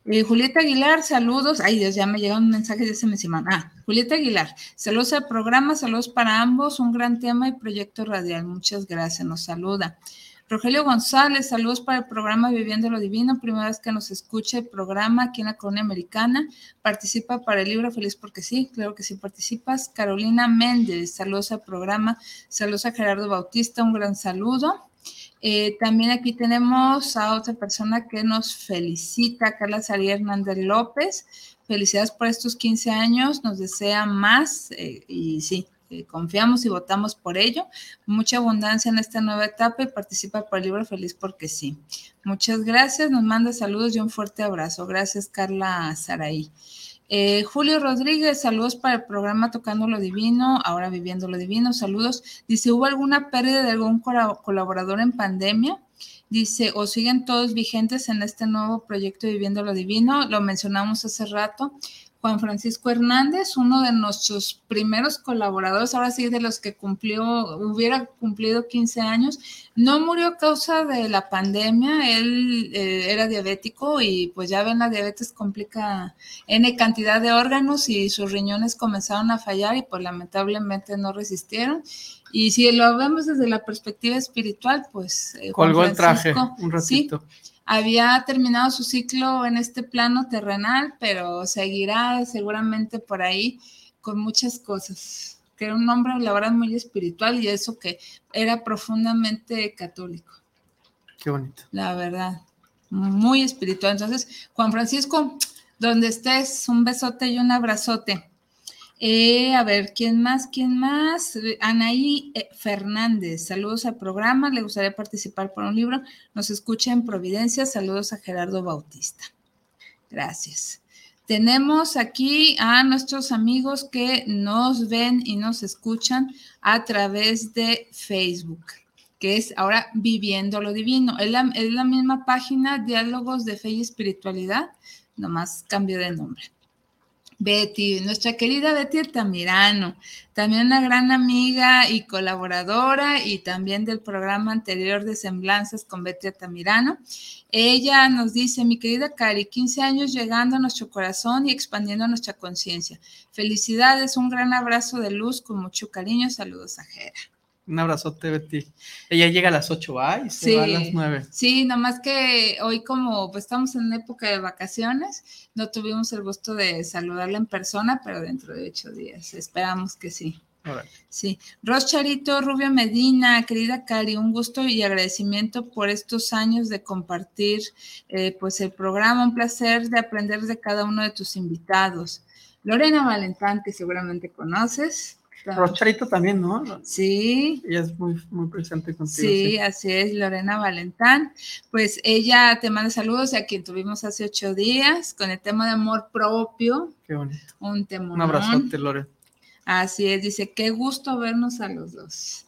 Eh, Julieta Aguilar, saludos. Ay, Dios, ya me llegó un mensaje de ese semana. Ah, Julieta Aguilar, saludos al programa, saludos para ambos, un gran tema y proyecto radial. Muchas gracias, nos saluda. Rogelio González, saludos para el programa Viviendo lo Divino, primera vez que nos escucha el programa aquí en la colonia americana. Participa para el libro Feliz porque sí, claro que sí participas. Carolina Méndez, saludos al programa, saludos a Gerardo Bautista, un gran saludo. Eh, también aquí tenemos a otra persona que nos felicita, Carla Saría Hernández López. Felicidades por estos 15 años, nos desea más eh, y sí, eh, confiamos y votamos por ello. Mucha abundancia en esta nueva etapa y participa por el libro Feliz porque sí. Muchas gracias, nos manda saludos y un fuerte abrazo. Gracias, Carla Saraí. Eh, Julio Rodríguez, saludos para el programa Tocando lo Divino, ahora Viviendo lo Divino, saludos. Dice, ¿hubo alguna pérdida de algún colaborador en pandemia? Dice, o siguen todos vigentes en este nuevo proyecto Viviendo lo Divino, lo mencionamos hace rato. Juan Francisco Hernández, uno de nuestros primeros colaboradores, ahora sí de los que cumplió, hubiera cumplido 15 años, no murió a causa de la pandemia, él eh, era diabético y pues ya ven, la diabetes complica N cantidad de órganos y sus riñones comenzaron a fallar y pues lamentablemente no resistieron. Y si lo vemos desde la perspectiva espiritual, pues... Eh, Colgó el traje un ratito había terminado su ciclo en este plano terrenal, pero seguirá seguramente por ahí con muchas cosas. Que era un hombre, la verdad, muy espiritual y eso que era profundamente católico. Qué bonito. La verdad, muy espiritual. Entonces, Juan Francisco, donde estés, un besote y un abrazote. Eh, a ver, ¿quién más? ¿Quién más? Anaí eh, Fernández, saludos al programa, le gustaría participar por un libro. Nos escucha en Providencia, saludos a Gerardo Bautista. Gracias. Tenemos aquí a nuestros amigos que nos ven y nos escuchan a través de Facebook, que es ahora Viviendo lo Divino. Es la, es la misma página, Diálogos de Fe y Espiritualidad, nomás cambio de nombre. Betty, nuestra querida Betty Tamirano, también una gran amiga y colaboradora y también del programa anterior de Semblanzas con Betty Tamirano. Ella nos dice, mi querida Cari, 15 años llegando a nuestro corazón y expandiendo nuestra conciencia. Felicidades, un gran abrazo de luz con mucho cariño. Saludos a Jera. Un abrazote, Betty. Ella llega a las 8, ¿va? Y se va a las 9. Sí, nomás que hoy como pues, estamos en época de vacaciones, no tuvimos el gusto de saludarla en persona, pero dentro de ocho días. Esperamos que sí. Sí. Ros Charito, Rubio Medina, querida Cari, un gusto y agradecimiento por estos años de compartir eh, pues el programa, un placer de aprender de cada uno de tus invitados. Lorena Valentán, que seguramente conoces, Rocharito también, ¿no? Sí. Ella es muy, muy presente contigo. Sí, así es, Lorena Valentán. Pues ella te manda saludos a quien tuvimos hace ocho días con el tema de amor propio. Qué bonito. Un tema. Un abrazote, Lore. Así es, dice, qué gusto vernos a los dos.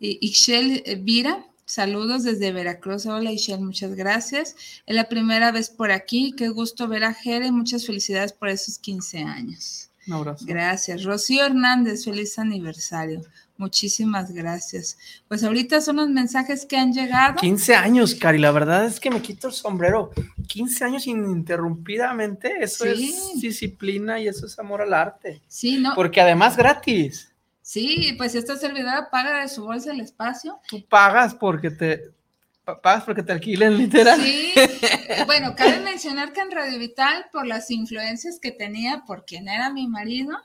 Y Ixchel Vira, saludos desde Veracruz. Hola Ixchel, muchas gracias. Es la primera vez por aquí, qué gusto ver a Jere, muchas felicidades por esos 15 años. Un abrazo. Gracias. Rocío Hernández, feliz aniversario. Muchísimas gracias. Pues ahorita son los mensajes que han llegado. 15 años, Cari, la verdad es que me quito el sombrero. 15 años ininterrumpidamente, eso es disciplina y eso es amor al arte. Sí, ¿no? Porque además gratis. Sí, pues esta servidora paga de su bolsa el espacio. Tú pagas porque te, pagas porque te alquilen literal. Sí, bueno, cabe mencionar que en Radio Vital, por las influencias que tenía por quien era mi marido,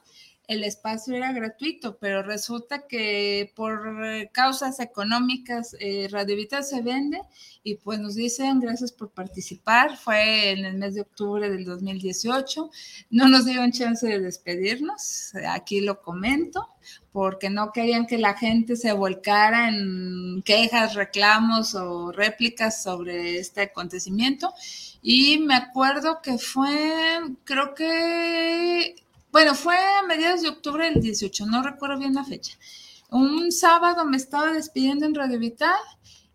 el espacio era gratuito, pero resulta que por causas económicas eh, Radio Vital se vende y pues nos dicen gracias por participar. Fue en el mes de octubre del 2018. No nos dieron chance de despedirnos, aquí lo comento, porque no querían que la gente se volcara en quejas, reclamos o réplicas sobre este acontecimiento. Y me acuerdo que fue, creo que bueno, fue a mediados de octubre del 18, no recuerdo bien la fecha. Un sábado me estaba despidiendo en Radio Vital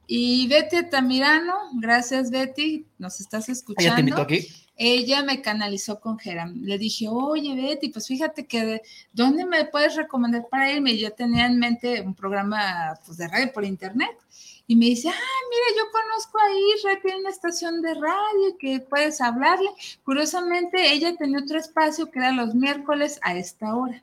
y Betty Tamirano, gracias Betty, nos estás escuchando. Ella te invitó aquí. Ella me canalizó con Geram. Le dije, oye Betty, pues fíjate que, ¿dónde me puedes recomendar para irme? Y yo tenía en mente un programa pues, de radio por internet y me dice, ah, mira, yo conozco a Isra, tiene una estación de radio que puedes hablarle. Curiosamente, ella tenía otro espacio que era los miércoles a esta hora.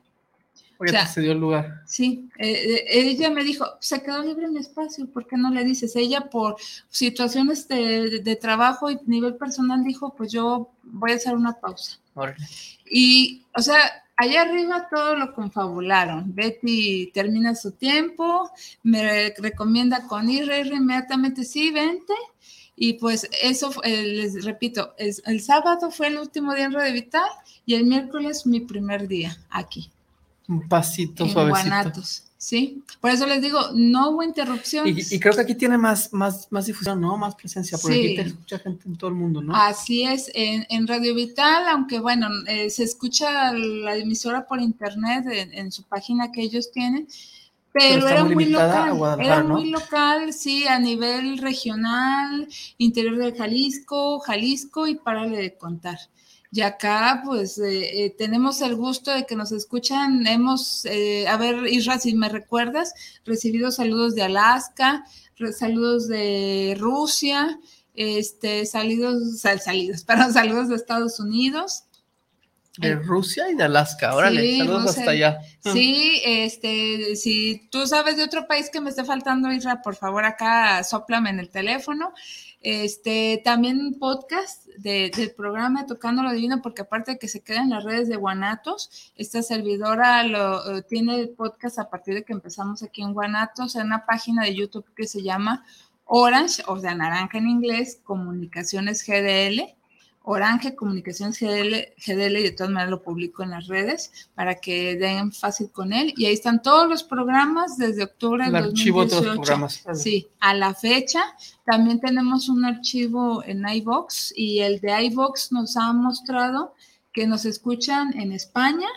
Oye, o se dio el lugar. Sí, eh, eh, ella me dijo, se quedó libre mi espacio, ¿por qué no le dices? Ella por situaciones de, de trabajo y nivel personal dijo, pues yo voy a hacer una pausa. Y, o sea, allá arriba todo lo confabularon. Betty termina su tiempo, me recomienda con ir, inmediatamente, sí, vente. Y pues eso, eh, les repito, es, el sábado fue el último día en Radio Vital y el miércoles mi primer día aquí. Un pasito suavecito. ¿Sí? Por eso les digo, no hubo interrupciones. Y, creo que aquí tiene más, más, más difusión, ¿no? Más presencia, porque aquí te escucha gente en todo el mundo, ¿no? Así es, en, Radio Vital, aunque bueno, eh, se escucha la emisora por internet en, su página que ellos tienen, pero, era muy local, era muy local, sí, a nivel regional, interior de Jalisco, Jalisco y párale de contar. Y acá, pues, eh, eh, tenemos el gusto de que nos escuchan. Hemos, eh, a ver, Isra, si me recuerdas, recibido saludos de Alaska, saludos de Rusia, este, salidos, salidos, perdón, saludos de Estados Unidos. De Rusia y de Alaska, órale, saludos hasta allá. Sí, este, si tú sabes de otro país que me esté faltando, Isra, por favor acá soplame en el teléfono. Este, también podcast de, del programa Tocando lo Divino, porque aparte de que se queda en las redes de Guanatos, esta servidora lo, eh, tiene el podcast a partir de que empezamos aquí en Guanatos, en una página de YouTube que se llama Orange, o sea, naranja en inglés, Comunicaciones GDL. Orange Comunicaciones GDL, GDL y de todas maneras lo publico en las redes para que den fácil con él. Y ahí están todos los programas desde octubre de 2018. programas. Sí, a la fecha. También tenemos un archivo en iVox y el de iVox nos ha mostrado que nos escuchan en España,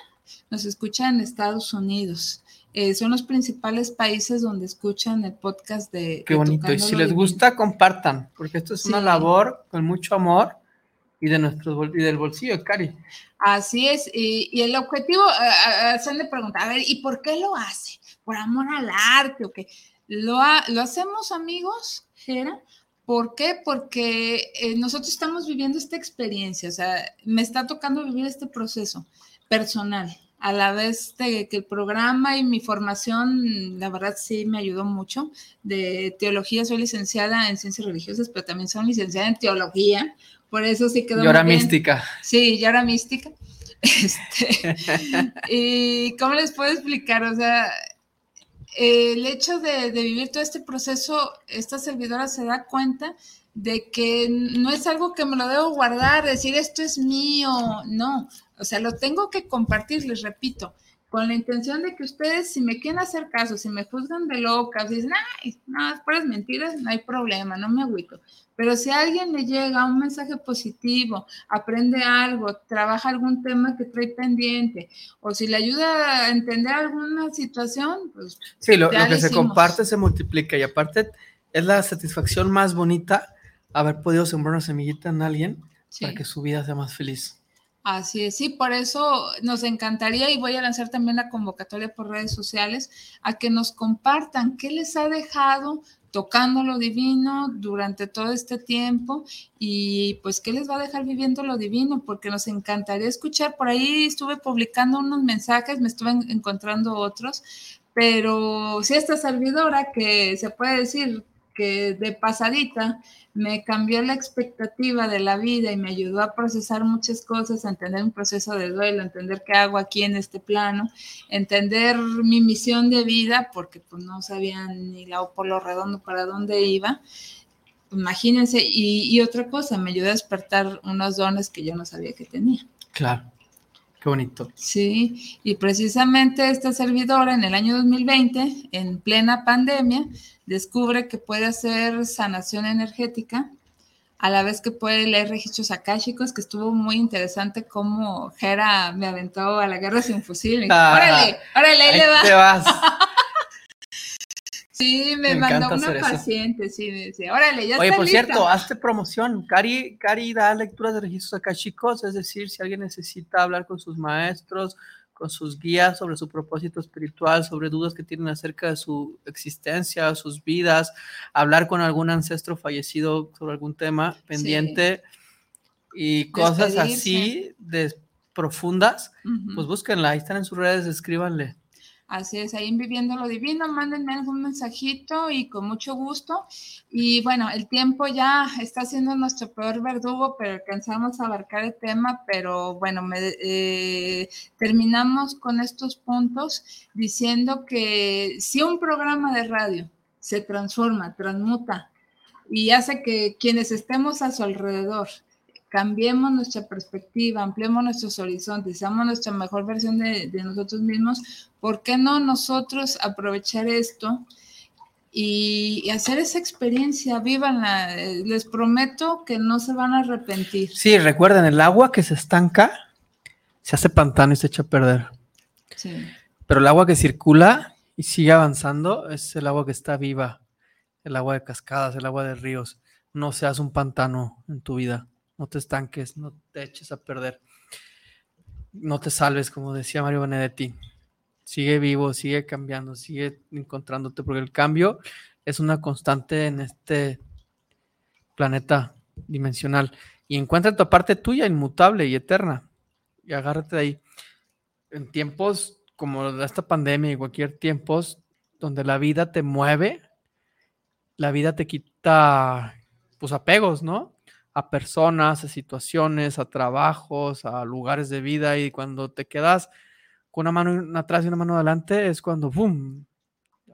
nos escuchan en Estados Unidos. Eh, son los principales países donde escuchan el podcast de. Qué bonito. y si les gusta, compartan, porque esto es una labor con mucho amor y de nuestro y del bolsillo Cari. Así es. Y, el objetivo, hacen de preguntar, a ver, ¿y por qué lo hace? ¿Por amor al arte o qué? Lo, lo hacemos, amigos, Jera. ¿Por qué? Porque nosotros estamos viviendo esta experiencia, o sea, me está tocando vivir este proceso personal a la vez de que el programa y mi formación, la verdad sí me ayudó mucho. De teología soy licenciada en ciencias religiosas, pero también soy licenciada en teología, por eso sí quedó. Y ahora mística. Sí, y ahora mística. Este, y cómo les puedo explicar, o sea, el hecho de, de vivir todo este proceso, esta servidora se da cuenta de que no es algo que me lo debo guardar, decir esto es mío, no, o sea, lo tengo que compartir, les repito, con la intención de que ustedes, si me quieren hacer caso, si me juzgan de loca, si dicen, ay, no, es puras mentiras, no hay problema, no me agüito. Pero si a alguien le llega un mensaje positivo, aprende algo, trabaja algún tema que trae pendiente, o si le ayuda a entender alguna situación, pues. Sí, lo, que se comparte se multiplica y aparte es la satisfacción más bonita haber podido sembrar una semillita en alguien para que su vida sea más feliz. Así es, sí, por eso nos encantaría y voy a lanzar también la convocatoria por redes sociales a que nos compartan qué les ha dejado tocando lo divino durante todo este tiempo y pues qué les va a dejar viviendo lo divino, porque nos encantaría escuchar. Por ahí estuve publicando unos mensajes, me estuve encontrando otros, pero si esta servidora que se puede decir que de pasadita me cambió la expectativa de la vida y me ayudó a procesar muchas cosas, a entender un proceso de duelo, entender qué hago aquí en este plano, entender mi misión de vida, porque pues no sabía ni la por lo redondo para dónde iba. Imagínense, y, y otra cosa, me ayudó a despertar unos dones que yo no sabía que tenía. Claro. Qué bonito. Sí, y precisamente esta servidora en el año 2020, en plena pandemia, descubre que puede hacer sanación energética, a la vez que puede leer registros akáshicos, que estuvo muy interesante cómo Jera me aventó a la guerra sin fusil. Ah, órale, órale, ahí le va. Te vas. Sí, me, mandó una paciente, sí, me decía, órale, ya Oye, por cierto, hazte promoción. Cari, Cari da lecturas de registros acá, chicos, es decir, si alguien necesita hablar con sus maestros, con sus guías sobre su propósito espiritual, sobre dudas que tienen acerca de su existencia, sus vidas, hablar con algún ancestro fallecido sobre algún tema pendiente y cosas así de profundas, pues búsquenla, ahí están en sus redes, escríbanle. Así es, ahí en Viviendo lo Divino, mándenme algún mensajito y con mucho gusto. Y bueno, el tiempo ya está siendo nuestro peor verdugo, pero alcanzamos a abarcar el tema, pero bueno, eh, terminamos con estos puntos diciendo que si un programa de radio se transforma, transmuta y hace que quienes estemos a su alrededor cambiemos nuestra perspectiva, ampliemos nuestros horizontes, seamos nuestra mejor versión de, nosotros mismos, ¿por qué no nosotros aprovechar esto y, hacer esa experiencia? Vívanla, les prometo que no se van a arrepentir. Sí, recuerden, el agua que se estanca se hace pantano y se echa a perder. Sí. Pero el agua que circula y sigue avanzando, es el agua que está viva, el agua de cascadas, el agua de ríos. No seas un pantano en tu vida, no te estanques, no te eches a perder, no te salves, como decía Mario Benedetti. Sigue vivo, sigue cambiando, sigue encontrándote, porque el cambio es una constante en este planeta dimensional. Y encuentra tu parte tuya inmutable y eterna. Y agárrate de ahí. En tiempos como esta pandemia y cualquier tiempos donde la vida te mueve, la vida te quita pues apegos, ¿no? A personas, a situaciones, a trabajos, a lugares de vida y cuando te quedas con una mano atrás y una mano adelante es cuando, ¡boom!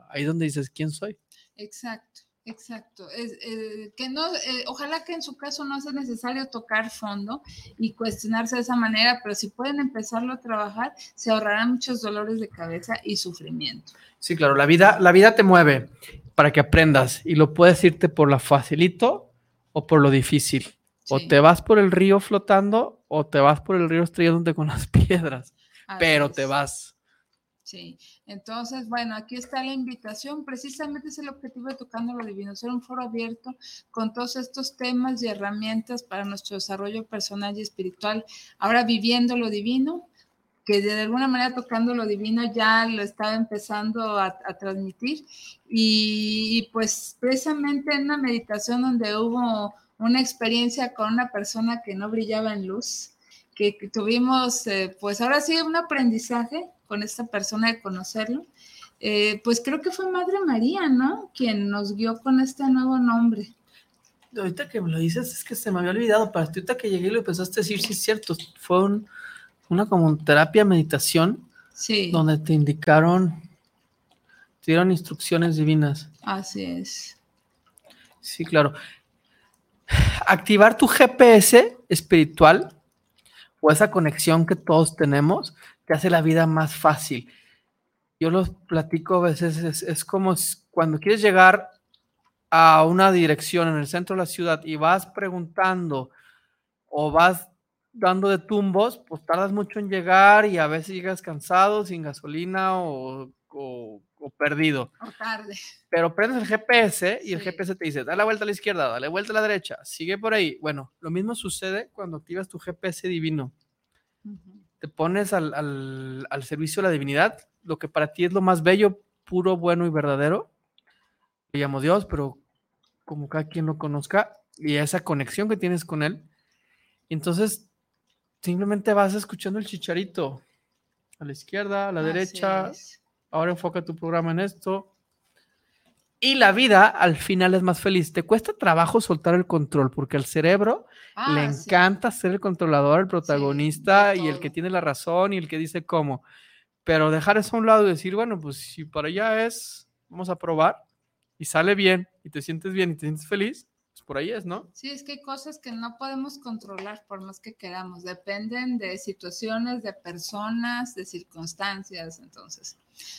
Ahí donde dices, ¿quién soy? Exacto. Exacto. Es, eh, que no, eh, ojalá que en su caso no sea necesario tocar fondo y cuestionarse de esa manera, pero si pueden empezarlo a trabajar, se ahorrarán muchos dolores de cabeza y sufrimiento. Sí, claro, la vida, la vida te mueve para que aprendas y lo puedes irte por lo facilito o por lo difícil. O te vas por el río flotando o te vas por el río estrellándote con las piedras, pero te vas. Sí, entonces, bueno, aquí está la invitación. Precisamente es el objetivo de Tocando lo Divino, ser un foro abierto con todos estos temas y herramientas para nuestro desarrollo personal y espiritual. Ahora viviendo lo divino, que de alguna manera tocando lo divino ya lo estaba empezando a, transmitir. Y, pues precisamente en una meditación donde hubo una experiencia con una persona que no brillaba en luz, que, tuvimos, eh, pues ahora sí, un aprendizaje con esta persona de conocerlo, eh, pues creo que fue Madre María, ¿no? Quien nos guió con este nuevo nombre. Ahorita que me lo dices, es que se me había olvidado, para ahorita que llegué y lo empezaste a decir, sí es cierto, fue una como terapia, meditación, sí. donde te indicaron, te dieron instrucciones divinas. Así es. Sí, claro. Activar tu GPS espiritual o esa conexión que todos tenemos te hace la vida más fácil. Yo los platico a veces, es, como cuando quieres llegar a una dirección en el centro de la ciudad y vas preguntando o vas dando de tumbos, pues tardas mucho en llegar y a veces llegas cansado, sin gasolina o, perdido. O tarde. Pero prendes el GPS y el GPS te dice, dale la vuelta a la izquierda, dale vuelta a la derecha, sigue por ahí. Bueno, lo mismo sucede cuando activas tu GPS divino te pones al, servicio de la divinidad, lo que para ti es lo más bello, puro, bueno y verdadero, le llamo Dios, pero como cada quien lo conozca, y esa conexión que tienes con Él, entonces simplemente vas escuchando el chicharito, a la izquierda, a la derecha, ahora enfoca tu programa en esto, y la vida al final es más feliz. Te cuesta trabajo soltar el control porque al cerebro ah, le encanta ser el controlador, el protagonista y el que tiene la razón y el que dice cómo. Pero dejar eso a un lado y decir, bueno, pues si para allá es, vamos a probar y sale bien y te sientes bien y te sientes feliz, por ahí es, ¿no? Sí, es que hay cosas que no podemos controlar por más que queramos. Dependen de situaciones, de personas, de circunstancias. Entonces,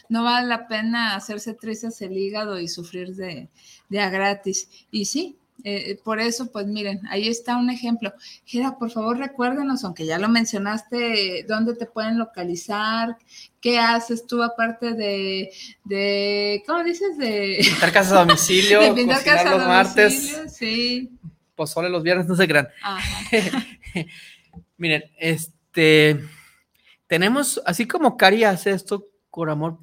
no vale la pena hacerse trizas el hígado y sufrir de, de a gratis. Y sí, eh, por eso, pues miren, ahí está un ejemplo. Gira, por favor, recuérdenos, aunque ya lo mencionaste, dónde te pueden localizar, qué haces tú aparte de, de ¿cómo dices? De pintar casas a domicilio, de pintar casas los martes, sí. solo los viernes, no se crean. miren, este, tenemos, así como Cari hace esto por amor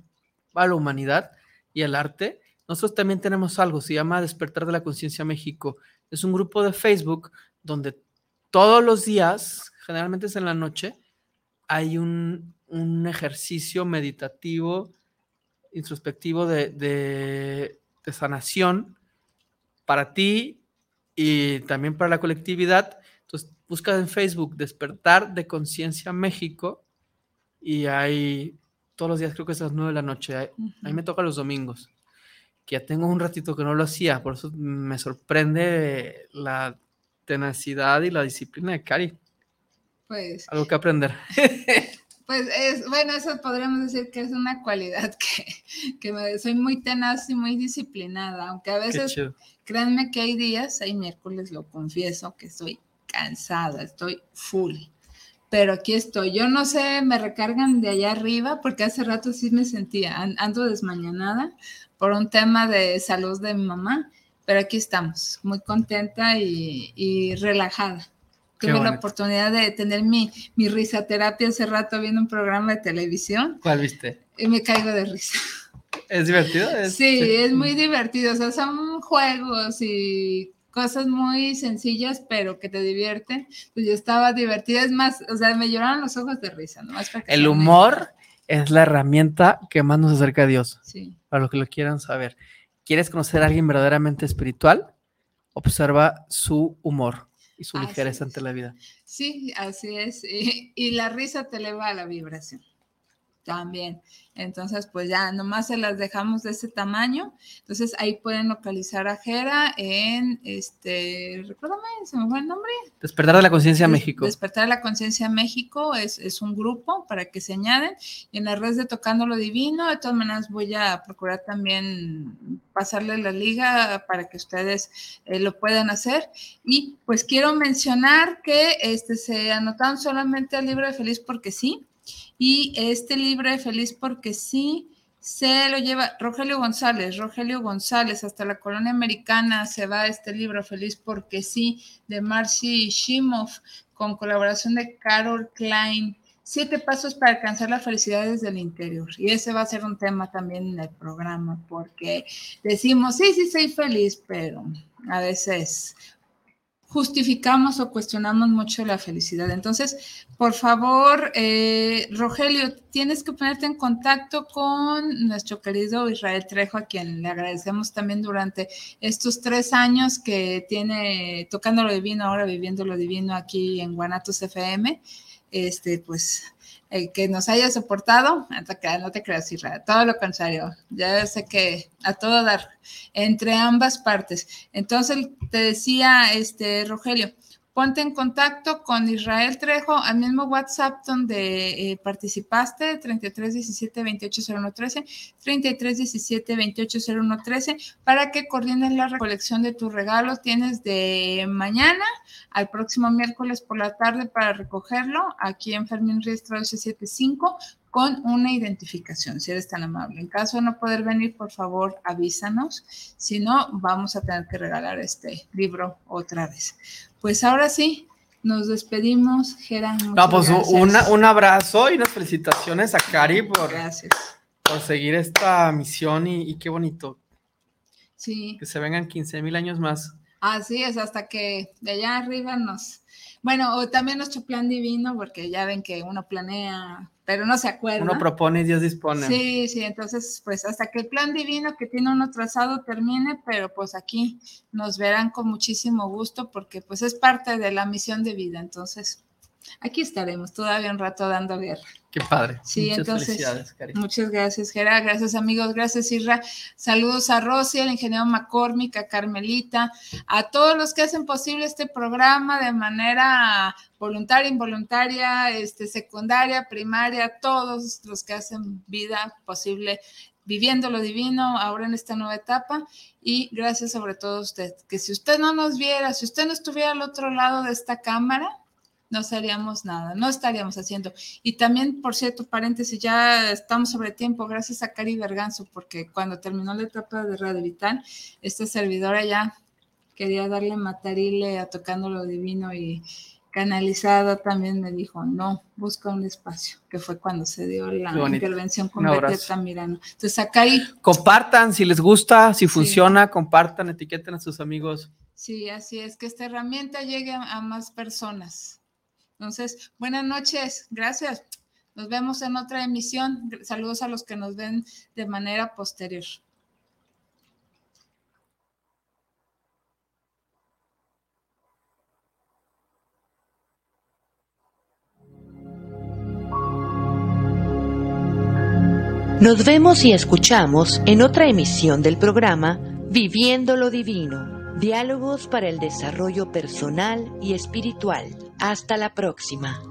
a la humanidad y al arte, nosotros también tenemos algo, se llama Despertar de la Conciencia México. Es un grupo de Facebook donde todos los días, generalmente es en la noche, hay un, ejercicio meditativo, introspectivo de, de, de sanación para ti y también para la colectividad. Entonces, busca en Facebook Despertar de Conciencia México y hay todos los días, creo que es a las 9 de la noche. A mí me toca los domingos, que ya tengo un ratito que no lo hacía, por eso me sorprende la tenacidad y la disciplina de Cari. Pues. Algo que aprender. Pues es, bueno, eso podríamos decir que es una cualidad que, me, soy muy tenaz y muy disciplinada, aunque a veces, créanme que hay días, hay miércoles, lo confieso, que estoy cansada, estoy full pero aquí estoy. Yo no sé, me recargan de allá arriba porque hace rato sí me sentía, ando desmañanada por un tema de salud de mi mamá, pero aquí estamos, muy contenta y, relajada. Tuve la oportunidad de tener mi, mi risaterapia hace rato viendo un programa de televisión. ¿Cuál viste? Y me caigo de risa. ¿Es divertido? sí, es muy divertido. O sea, son juegos y cosas muy sencillas, pero que te divierten. Pues yo estaba divertida. Es más, o sea, me lloraron los ojos de risa. ¿no? El humor es la herramienta que más nos acerca a Dios. Sí. Para los que lo quieran saber. ¿Quieres conocer a alguien verdaderamente espiritual? Observa su humor y su ligereza ante la vida. Sí, así es. y la risa te eleva a la vibración también. Entonces, pues ya nomás se las dejamos de ese tamaño. Entonces, ahí pueden localizar a Jera en, este, recuérdame, se me fue el nombre. Despertar de la Conciencia México. Despertar de la Conciencia México es, es, un grupo para que se añaden. Y en la red de Tocando lo Divino, de todas maneras voy a procurar también pasarle la liga para que ustedes eh, lo puedan hacer. Y pues quiero mencionar que este, se anotaron solamente al libro de Feliz porque sí y este libro Feliz porque sí se lo lleva Rogelio González. Rogelio González, hasta la colonia americana se va este libro Feliz porque sí, de Marcy Shimov, con colaboración de Carol Klein. Siete pasos para alcanzar la felicidad desde el interior. Y ese va a ser un tema también en el programa, porque decimos, sí, sí, soy feliz, pero a veces justificamos o cuestionamos mucho la felicidad. Entonces, por favor, eh, Rogelio, tienes que ponerte en contacto con nuestro querido Israel Trejo, a quien le agradecemos también durante estos tres años que tiene tocando lo divino, ahora viviendo lo divino aquí en Guanatos FM. Este, pues eh, que nos haya soportado, no te creas, Israel, todo lo contrario, ya sé que a todo dar, entre ambas partes. Entonces, te decía, este, Rogelio, ponte en contacto con Israel Trejo al mismo WhatsApp donde eh, participaste, 3317 280113, 3317 280113, para que coordines la recolección de tu regalo. Tienes de mañana al próximo miércoles por la tarde para recogerlo aquí en Fermín Riestra 875 con una identificación, si eres tan amable. En caso de no poder venir, por favor, avísanos. Si no, vamos a tener que regalar este libro otra vez. Pues ahora sí, nos despedimos, Gerán. No, pues un abrazo y unas felicitaciones a Cari por, por seguir esta misión y, qué bonito. Sí. Que se vengan 15 mil años más. Así es, hasta que de allá arriba nos... Bueno, o también nuestro plan divino, porque ya ven que uno planea pero no se acuerda. Uno propone y Dios dispone. Sí, sí, entonces pues hasta que el plan divino que tiene uno trazado termine, pero pues aquí nos verán con muchísimo gusto porque pues es parte de la misión de vida, entonces aquí estaremos todavía un rato dando guerra. Qué padre. Sí, muchas entonces, felicidades, Cari. Muchas gracias, Gerard. Gracias, amigos. Gracias, Isra. Saludos a Rosy, al ingeniero McCormick, a Carmelita, a todos los que hacen posible este programa de manera voluntaria, involuntaria, este, secundaria, primaria, todos los que hacen vida posible viviendo lo divino ahora en esta nueva etapa y gracias sobre todo a usted, que si usted no nos viera, si usted no estuviera al otro lado de esta cámara, no haríamos nada, no estaríamos haciendo. Y también, por cierto, paréntesis, ya estamos sobre tiempo, gracias a Cari Berganzo, porque cuando terminó la etapa de Radio Vital, esta servidora ya quería darle matarile a Tocando lo Divino y canalizada también me dijo, no, busca un espacio, que fue cuando se dio la intervención con Beteta Mirano. Entonces acá ahí... Compartan si les gusta, si funciona, compartan, etiqueten a sus amigos. Sí, así es, que esta herramienta llegue a más personas. Entonces, buenas noches, gracias. Nos vemos en otra emisión. Saludos a los que nos ven de manera posterior. Nos vemos y escuchamos en otra emisión del programa Viviendo lo Divino, diálogos para el desarrollo personal y espiritual. Hasta la próxima.